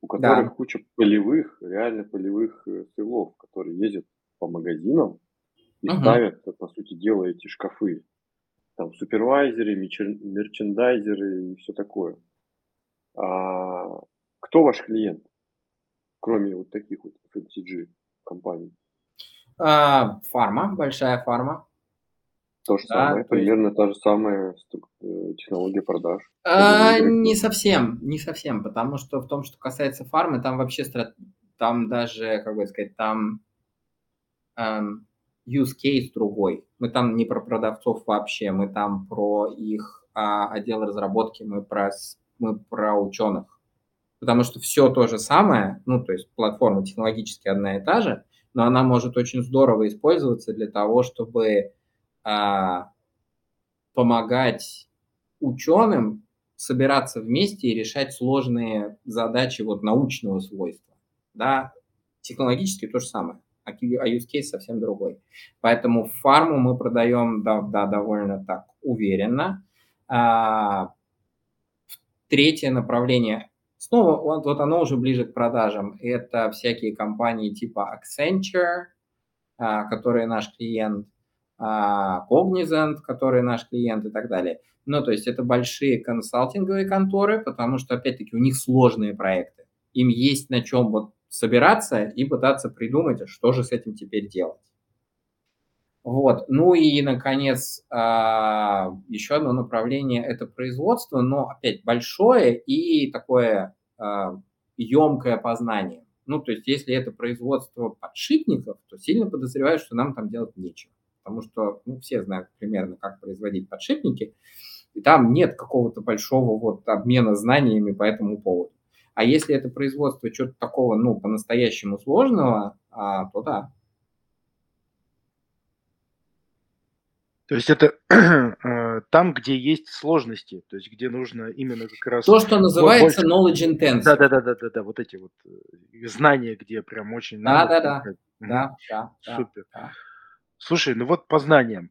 C: у которых да. куча полевых, реально полевых э, силов, которые ездят по магазинам и угу. ставят, по сути дела, эти шкафы там супервайзеры, мерчендайзеры и все такое. А, кто ваш клиент, кроме вот таких вот FMCG компаний?
E: А, фарма, большая фарма.
C: То же да, самое, то примерно есть... та же самая э, технология продаж.
E: А, не совсем, не совсем, потому что в том, что касается фармы, там вообще там даже, как бы сказать, там эм, use case другой. Мы там не про продавцов вообще, мы там про их а, отдел разработки, мы про, мы про ученых. Потому что все то же самое, ну, то есть платформа технологически одна и та же, но она может очень здорово использоваться для того, чтобы а, помогать ученым собираться вместе и решать сложные задачи вот научного свойства. Да, технологически то же самое а use case совсем другой. Поэтому фарму мы продаем да, да, довольно так уверенно. А, третье направление, снова вот, вот оно уже ближе к продажам, это всякие компании типа Accenture, а, которые наш клиент, а, Cognizant, который наш клиент и так далее. Ну, то есть это большие консалтинговые конторы, потому что, опять-таки, у них сложные проекты. Им есть на чем вот собираться и пытаться придумать, что же с этим теперь делать. Вот. Ну и, наконец, а, еще одно направление – это производство, но, опять, большое и такое емкое а, познание. Ну, то есть, если это производство подшипников, то сильно подозреваю, что нам там делать нечего. Потому что ну, все знают примерно, как производить подшипники, и там нет какого-то большого вот обмена знаниями по этому поводу. А если это производство чего-то такого, ну, по-настоящему сложного, а, то да.
D: То есть это э, там, где есть сложности, то есть где нужно именно как раз...
E: То, что называется больше... knowledge intensive.
D: Да, да, да, да, да, да, вот эти вот э, знания, где прям очень...
E: Да, да, да, да, да,
D: Супер.
E: Да,
D: Слушай, ну вот по знаниям.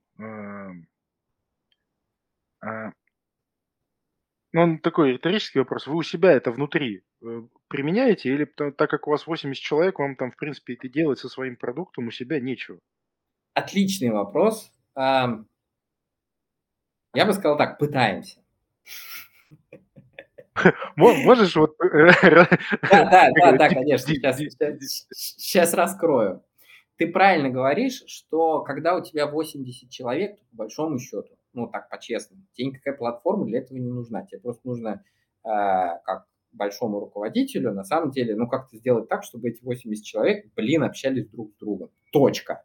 D: Ну, он такой риторический вопрос. Вы у себя это внутри э, применяете или та- так как у вас 80 человек, вам там, в принципе, это делать со своим продуктом у себя нечего?
E: Отличный вопрос. Я бы сказал так, пытаемся.
D: Мо- Можешь вот... э,
E: Да, да, да, да,
D: ди-
E: конечно, сейчас, сейчас, сейчас раскрою. Ты правильно говоришь, что когда у тебя 80 человек, по большому счету, ну так по-честному, тебе никакая платформа для этого не нужна. Тебе просто нужно, э, как большому руководителю, на самом деле, ну как-то сделать так, чтобы эти 80 человек, блин, общались друг с другом. Точка.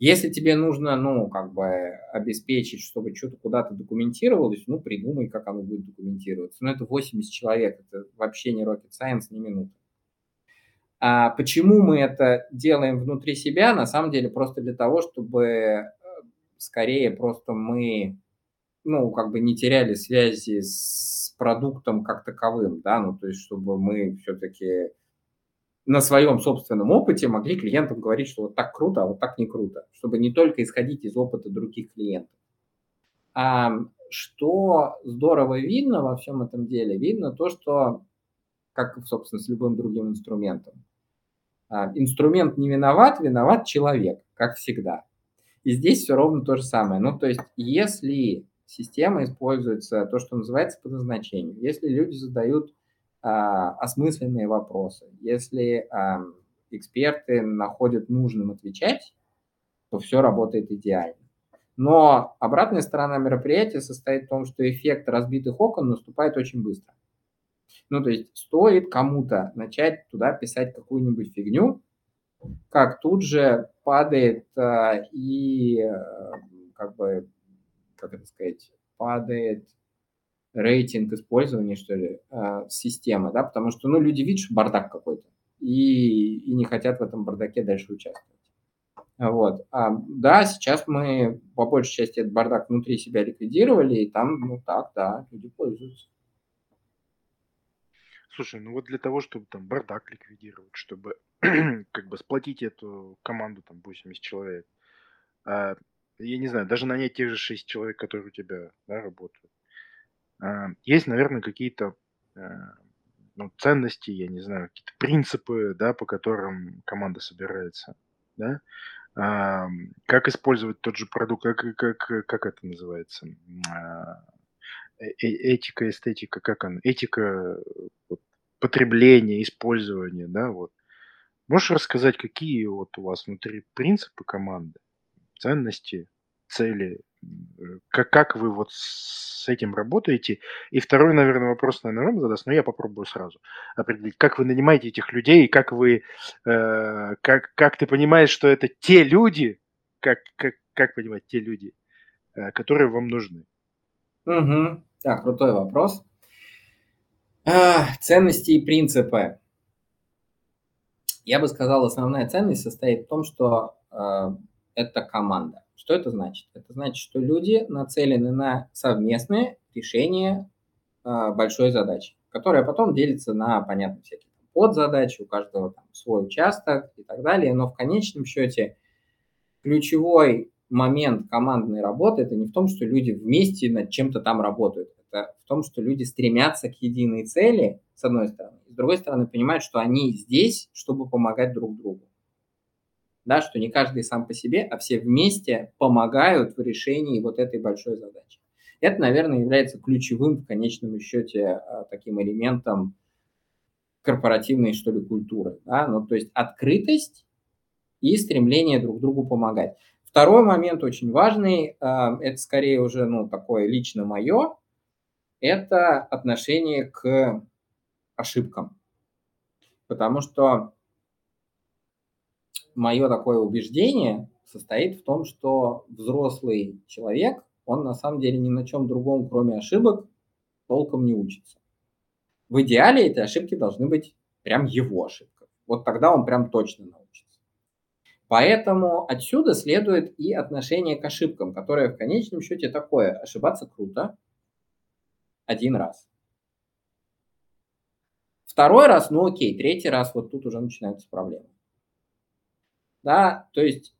E: Если тебе нужно, ну, как бы обеспечить, чтобы что-то куда-то документировалось, ну, придумай, как оно будет документироваться. Но это 80 человек, это вообще не rocket science, ни минуты. А почему мы это делаем внутри себя? На самом деле просто для того, чтобы скорее просто мы, ну, как бы не теряли связи с продуктом как таковым, да, ну, то есть чтобы мы все-таки на своем собственном опыте могли клиентам говорить, что вот так круто, а вот так не круто, чтобы не только исходить из опыта других клиентов. А что здорово видно во всем этом деле? Видно то, что, как, собственно, с любым другим инструментом, а, инструмент не виноват, виноват человек, как всегда. И здесь все ровно то же самое. Ну, то есть, если система используется то, что называется по назначению, если люди задают а, осмысленные вопросы. Если а, эксперты находят нужным отвечать, то все работает идеально. Но обратная сторона мероприятия состоит в том, что эффект разбитых окон наступает очень быстро. Ну, то есть стоит кому-то начать туда писать какую-нибудь фигню, как тут же падает а, и, а, как бы, как это сказать, падает рейтинг использования, что ли, э, системы, да, потому что, ну, люди видят, что бардак какой-то, и, и не хотят в этом бардаке дальше участвовать. Вот. А, да, сейчас мы по большей части этот бардак внутри себя ликвидировали, и там, ну так, да, люди пользуются.
D: Слушай, ну вот для того, чтобы там бардак ликвидировать, чтобы как бы сплотить эту команду, там 80 человек, а, я не знаю, даже нанять тех же 6 человек, которые у тебя да, работают, а, есть, наверное, какие-то а, ну, ценности, я не знаю, какие-то принципы, да, по которым команда собирается, да, а, как использовать тот же продукт, как, как, как это называется, а, э, э- этика, эстетика, как она, этика вот, потребления, использования, да, вот. Можешь рассказать, какие вот у вас внутри принципы команды, ценности, цели, как, как вы вот с этим работаете? И второй, наверное, вопрос, наверное, вам задаст, но я попробую сразу определить, как вы нанимаете этих людей, как вы, э, как, как ты понимаешь, что это те люди, как, как, как понимать, те люди, э, которые вам нужны?
E: Угу. Так, крутой вопрос. А, ценности и принципы. Я бы сказал, основная ценность состоит в том, что э, это команда. Что это значит? Это значит, что люди нацелены на совместное решение э, большой задачи, которая потом делится на, понятно, всякие подзадачи, у каждого там свой участок и так далее. Но в конечном счете ключевой момент командной работы это не в том, что люди вместе над чем-то там работают. Это в том, что люди стремятся к единой цели, с одной стороны, с другой стороны, понимают, что они здесь, чтобы помогать друг другу. Да, что не каждый сам по себе, а все вместе помогают в решении вот этой большой задачи. Это, наверное, является ключевым в конечном счете таким элементом корпоративной, что ли, культуры. Да? Ну, то есть открытость и стремление друг другу помогать. Второй момент очень важный, это скорее уже ну, такое лично мое, это отношение к ошибкам. Потому что мое такое убеждение состоит в том, что взрослый человек, он на самом деле ни на чем другом, кроме ошибок, толком не учится. В идеале эти ошибки должны быть прям его ошибка. Вот тогда он прям точно научится. Поэтому отсюда следует и отношение к ошибкам, которое в конечном счете такое. Ошибаться круто один раз. Второй раз, ну окей, третий раз, вот тут уже начинаются проблемы. Да, то есть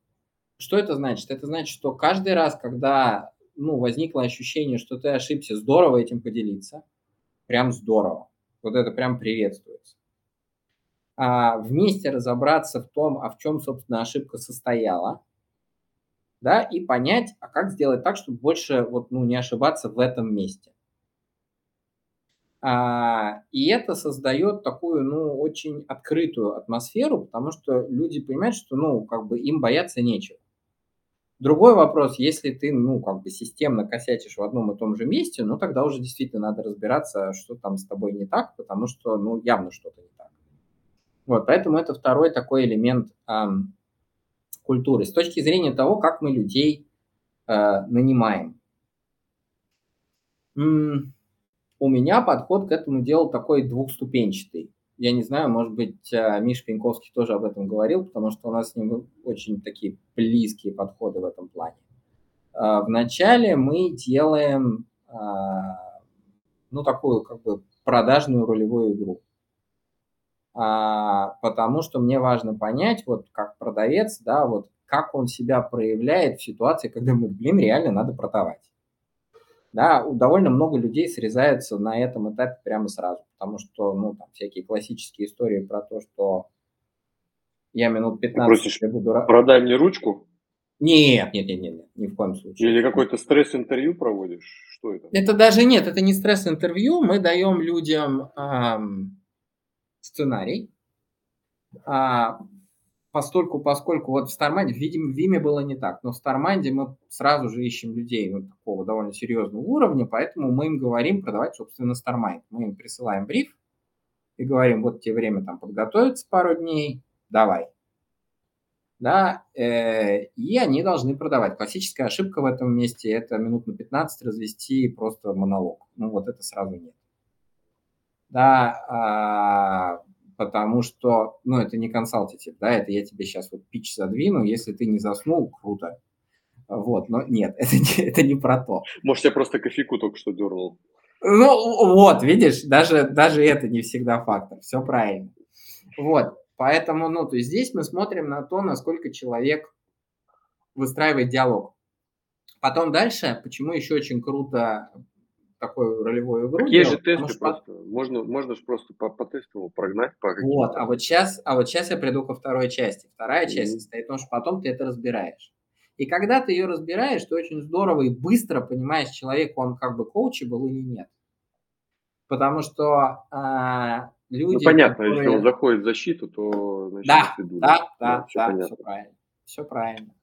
E: Что это значит? Это значит, что каждый раз, когда ну, возникло ощущение, что ты ошибся, здорово этим поделиться. Прям здорово. Вот это прям приветствуется. А вместе разобраться в том, а в чем, собственно, ошибка состояла, да, и понять, а как сделать так, чтобы больше вот, ну, не ошибаться в этом месте. А, и это создает такую, ну, очень открытую атмосферу, потому что люди понимают, что, ну, как бы им бояться нечего. Другой вопрос, если ты, ну, как бы системно косячишь в одном и том же месте, ну, тогда уже действительно надо разбираться, что там с тобой не так, потому что, ну, явно что-то не так. Вот, поэтому это второй такой элемент эм, культуры. С точки зрения того, как мы людей э, нанимаем. М- у меня подход к этому делу такой двухступенчатый я не знаю, может быть, а, Миш Пеньковский тоже об этом говорил, потому что у нас с ним очень такие близкие подходы в этом плане. А, вначале мы делаем, а, ну, такую как бы продажную ролевую игру. Потому что мне важно понять, вот как продавец, да, вот как он себя проявляет в ситуации, когда мы, блин, реально надо продавать да, довольно много людей срезаются на этом этапе прямо сразу, потому что, ну, там всякие классические истории про то, что я минут 15
C: Просишь, буду... продай мне ручку?
E: Нет, нет, нет, нет, нет, ни в коем случае.
C: Или какой-то стресс-интервью проводишь? Что это?
E: Это даже нет, это не стресс-интервью. Мы даем людям эм, сценарий, а, постольку, поскольку вот в Старманде, видимо, в Виме было не так, но в Старманде мы сразу же ищем людей ну, такого довольно серьезного уровня, поэтому мы им говорим продавать, собственно, Стармайнд. Мы им присылаем бриф и говорим, вот тебе время там подготовиться пару дней, давай. Да, э, и они должны продавать. Классическая ошибка в этом месте – это минут на 15 развести просто монолог. Ну, вот это сразу нет. Да, а, потому что, ну, это не консалтитив, да, это я тебе сейчас вот пич задвину, если ты не заснул, круто. Вот, но нет, это не, это не про то.
C: Может, я просто кофейку только что дернул.
E: Ну, вот, видишь, даже, даже это не всегда фактор, все правильно. Вот, поэтому, ну, то есть здесь мы смотрим на то, насколько человек выстраивает диалог. Потом дальше, почему еще очень круто такую ролевую игру.
C: Есть же тесты что... просто. Можно, можно же просто по, по тесту прогнать. По
E: вот, а вот, сейчас, а вот сейчас я приду ко второй части. Вторая mm-hmm. часть состоит в том, что потом ты это разбираешь. И когда ты ее разбираешь, ты очень здорово и быстро понимаешь, человек, он как бы был или нет. Потому что а, люди...
C: Ну, понятно, которые... если он заходит в защиту, то...
E: Значит, да, да, да, да, все, да все правильно. Все правильно.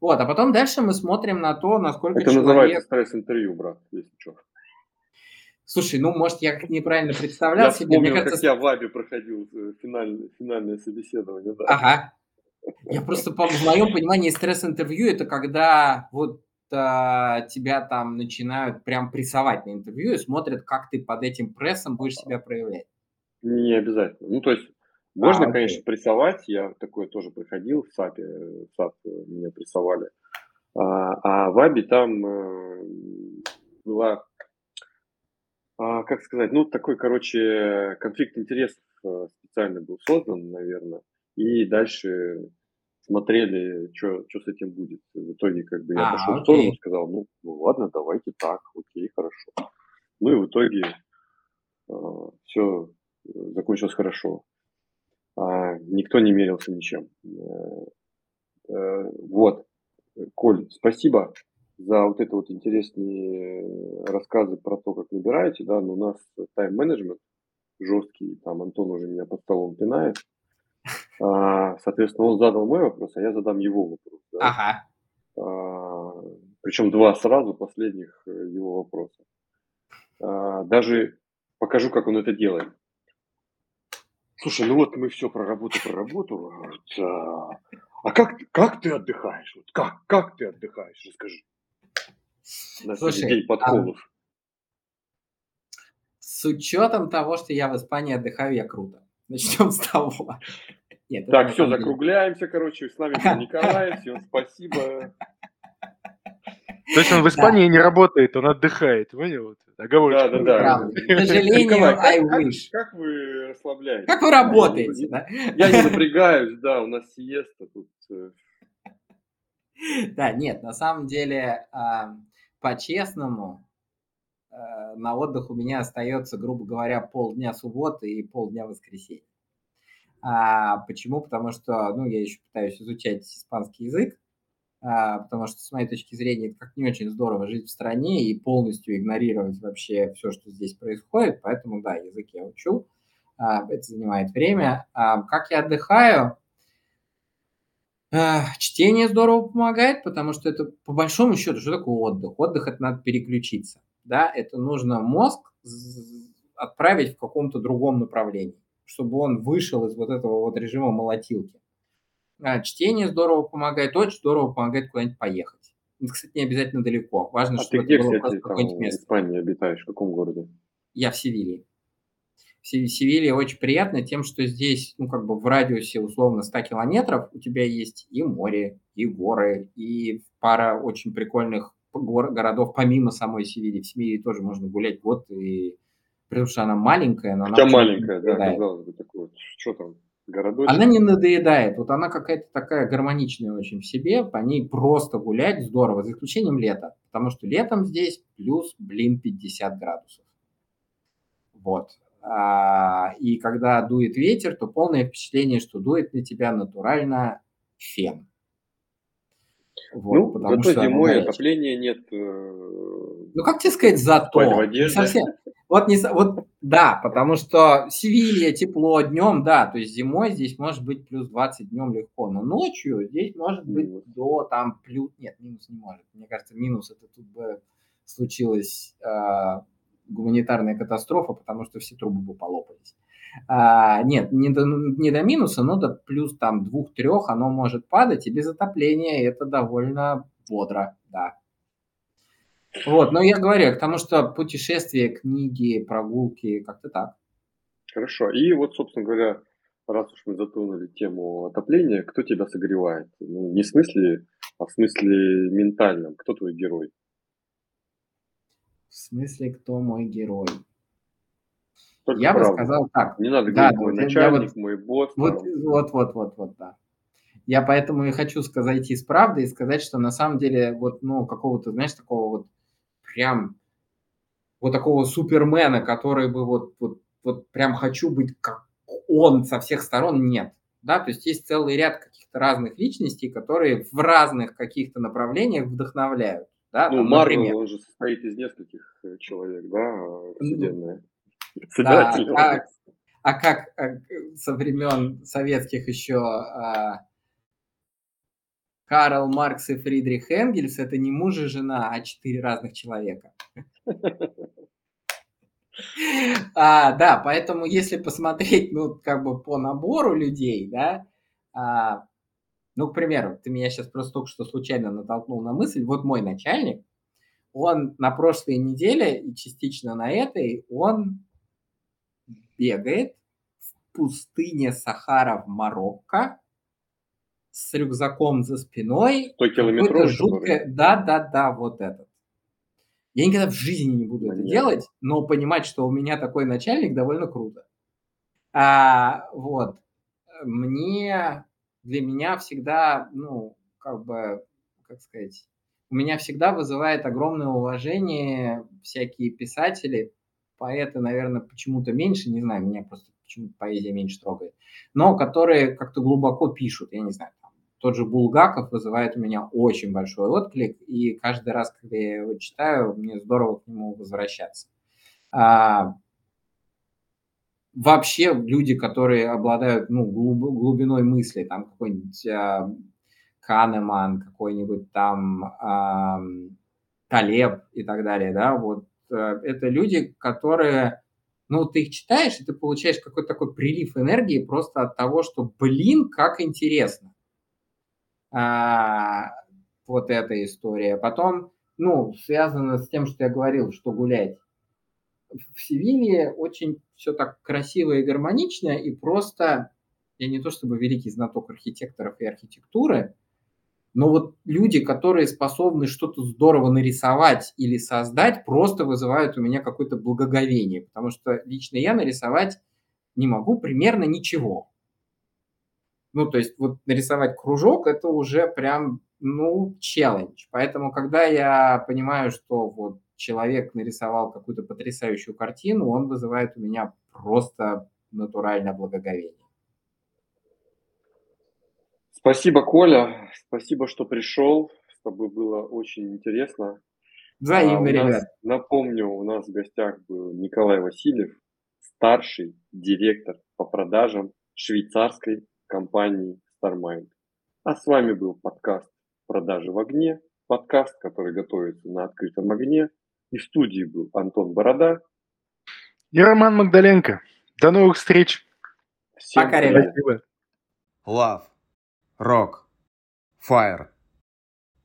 E: Вот, а потом дальше мы смотрим на то, насколько
C: Это человек... называется стресс-интервью, брат, если что.
E: Слушай, ну, может, я неправильно представлял я
C: себе. Вспомнил, Мне кажется, как я в ВАБе проходил э, финальное, финальное собеседование. Да.
E: Ага. Я просто, в моем понимании, стресс-интервью – это когда вот а, тебя там начинают прям прессовать на интервью и смотрят, как ты под этим прессом будешь себя проявлять.
C: Не обязательно. Ну, то есть, можно, а, конечно, прессовать. Я такое тоже проходил в SAPе. В SAP меня прессовали. А, а в ВАБе там э, была а, как сказать, ну, такой, короче, конфликт интересов э, специально был создан, наверное, и дальше смотрели, что с этим будет. В итоге, как бы, я а, пошел окей. в сторону, сказал, ну, ну, ладно, давайте так, окей, хорошо. Ну, и в итоге э, все закончилось хорошо. А, никто не мерился ничем. Э, э, вот. Коль, спасибо за вот это вот интересные рассказы про то, как набираете, да, но у нас тайм-менеджмент жесткий, там Антон уже меня под столом пинает. А, соответственно, он задал мой вопрос, а я задам его вопрос. Да?
E: Ага.
C: А, причем два сразу последних э, его вопроса. А, даже покажу, как он это делает. Слушай, ну вот мы все про работу, про работу. А, а как, как ты отдыхаешь? Вот как, как ты отдыхаешь? Расскажи
E: на Слушай, день подколов. А, с учетом того, что я в Испании отдыхаю, я круто. Начнем с того.
C: Нет, так, все, закругляемся, короче. С нами был Николай. Всем спасибо.
D: То есть он в Испании да. не работает, он отдыхает, понял?
C: Оговорочка. Да, да, да.
E: К сожалению, Николай,
C: I wish. Как, как вы расслабляетесь?
E: Как вы работаете,
C: я, да? Я не напрягаюсь, да, у нас сиеста тут. Э.
E: Да, нет, на самом деле, по-честному, э, на отдых у меня остается, грубо говоря, полдня субботы и полдня воскресенья. А, почему? Потому что, ну, я еще пытаюсь изучать испанский язык, а, потому что, с моей точки зрения, это как не очень здорово жить в стране и полностью игнорировать вообще все, что здесь происходит. Поэтому, да, язык я учу, а, это занимает время. А, как я отдыхаю? А, чтение здорово помогает, потому что это, по большому счету, что такое отдых? Отдых – это надо переключиться. Да? Это нужно мозг отправить в каком-то другом направлении чтобы он вышел из вот этого вот режима молотилки. А, чтение здорово помогает, очень здорово помогает куда-нибудь поехать. Это, кстати, не обязательно далеко. Важно,
C: а
E: чтобы
C: ты где, это было кстати, просто какое-нибудь место. в Испании обитаешь? В каком городе?
E: Я в Севилье. В Севилье очень приятно тем, что здесь, ну, как бы в радиусе условно 100 километров у тебя есть и море, и горы, и пара очень прикольных городов помимо самой Севильи. В Севилье тоже можно гулять год и потому что она маленькая, но
C: Хотя она маленькая, да, казалось бы, такой вот, что там, городочек.
E: Она не надоедает, вот она какая-то такая гармоничная очень в себе, по ней просто гулять здорово, за исключением лета, потому что летом здесь плюс, блин, 50 градусов. Вот. А, и когда дует ветер, то полное впечатление, что дует на тебя натурально фен.
C: Вот, ну, потому зато что зимой отопления нет.
E: Э, ну, как тебе сказать, зато? Совсем, вот, не, вот да, потому что Севилья тепло днем, да, то есть зимой здесь может быть плюс 20 днем легко, но ночью здесь может быть до там плюс, нет, минус не может. Мне кажется, минус это тут бы случилась э, гуманитарная катастрофа, потому что все трубы бы полопались. А, нет, не до, не до минуса, но до плюс там двух-трех оно может падать, и без отопления это довольно бодро, да. Вот, но я говорю, к тому, что путешествия, книги, прогулки, как-то так.
C: Хорошо. И вот, собственно говоря, раз уж мы затронули тему отопления, кто тебя согревает? Ну, не в смысле, а в смысле ментальном. Кто твой герой?
E: В смысле, кто мой герой? Только я правда. бы сказал так.
C: Не надо да, говорить, мой начальник, вот, мой босс.
E: Вот, вот, вот, вот, вот, да. Я поэтому и хочу сказать из правды и сказать, что на самом деле вот, ну, какого-то, знаешь, такого вот прям вот такого супермена, который бы вот, вот, вот прям хочу быть как он со всех сторон, нет. Да, то есть есть целый ряд каких-то разных личностей, которые в разных каких-то направлениях вдохновляют. Да,
C: ну, Марвел, он же состоит из нескольких э, человек, да, вселенная. Да,
E: а как, а как э, со времен советских еще а, Карл Маркс и Фридрих Энгельс – это не муж и жена, а четыре разных человека. А, да, поэтому если посмотреть, ну, как бы по набору людей, да, а, ну, к примеру, ты меня сейчас просто только что случайно натолкнул на мысль, вот мой начальник, он на прошлой неделе и частично на этой, он бегает в пустыне Сахара в Марокко, с рюкзаком за спиной.
C: 100 километров?
E: Жуткое... Да, да, да, вот этот. Я никогда в жизни не буду Понятно. это делать, но понимать, что у меня такой начальник, довольно круто. А, вот. Мне, для меня всегда, ну, как бы, как сказать, у меня всегда вызывает огромное уважение всякие писатели, поэты, наверное, почему-то меньше, не знаю, меня просто почему-то поэзия меньше трогает, но которые как-то глубоко пишут, я не знаю, тот же Булгаков вызывает у меня очень большой отклик, и каждый раз, когда я его читаю, мне здорово к нему возвращаться. А, вообще люди, которые обладают ну, глуб, глубиной мысли, там какой-нибудь а, Канеман, какой-нибудь там а, Талеб и так далее, да, вот а, это люди, которые, ну, ты их читаешь, и ты получаешь какой-то такой прилив энергии просто от того, что, блин, как интересно а, вот эта история. Потом, ну, связано с тем, что я говорил, что гулять. В Севилье очень все так красиво и гармонично, и просто, я не то чтобы великий знаток архитекторов и архитектуры, но вот люди, которые способны что-то здорово нарисовать или создать, просто вызывают у меня какое-то благоговение, потому что лично я нарисовать не могу примерно ничего. Ну, то есть вот нарисовать кружок, это уже прям ну, челлендж. Поэтому, когда я понимаю, что вот человек нарисовал какую-то потрясающую картину, он вызывает у меня просто натуральное благоговение.
C: Спасибо, Коля. Спасибо, что пришел. С тобой было очень интересно.
E: Взаимно,
C: а,
E: ребят.
C: Напомню, у нас в гостях был Николай Васильев, старший директор по продажам швейцарской компании StarMind. А с вами был подкаст «Продажи в огне», подкаст, который готовится на открытом огне. И в студии был Антон Борода.
D: И Роман Магдаленко. До новых встреч.
E: Всем Пока, ребят.
A: Love, Rock, Fire,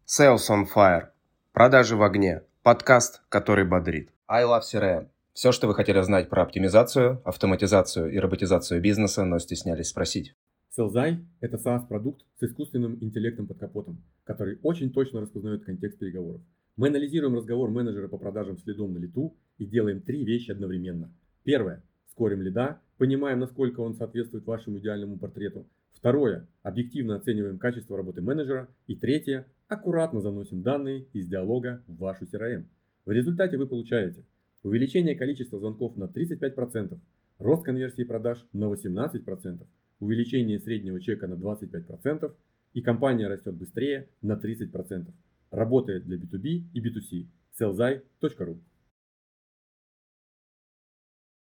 A: Sales on Fire, Продажи в огне, подкаст, который бодрит. I Love CRM. Все, что вы хотели знать про оптимизацию, автоматизацию и роботизацию бизнеса, но стеснялись спросить.
B: Селзай – это SaaS-продукт с искусственным интеллектом под капотом, который очень точно распознает контекст переговоров. Мы анализируем разговор менеджера по продажам следом на лету и делаем три вещи одновременно. Первое – скорим лида, понимаем, насколько он соответствует вашему идеальному портрету. Второе – объективно оцениваем качество работы менеджера. И третье – аккуратно заносим данные из диалога в вашу CRM. В результате вы получаете увеличение количества звонков на 35%, рост конверсии продаж на 18%, увеличение среднего чека на 25% и компания растет быстрее на 30%. Работает для B2B и B2C. sellzai.ru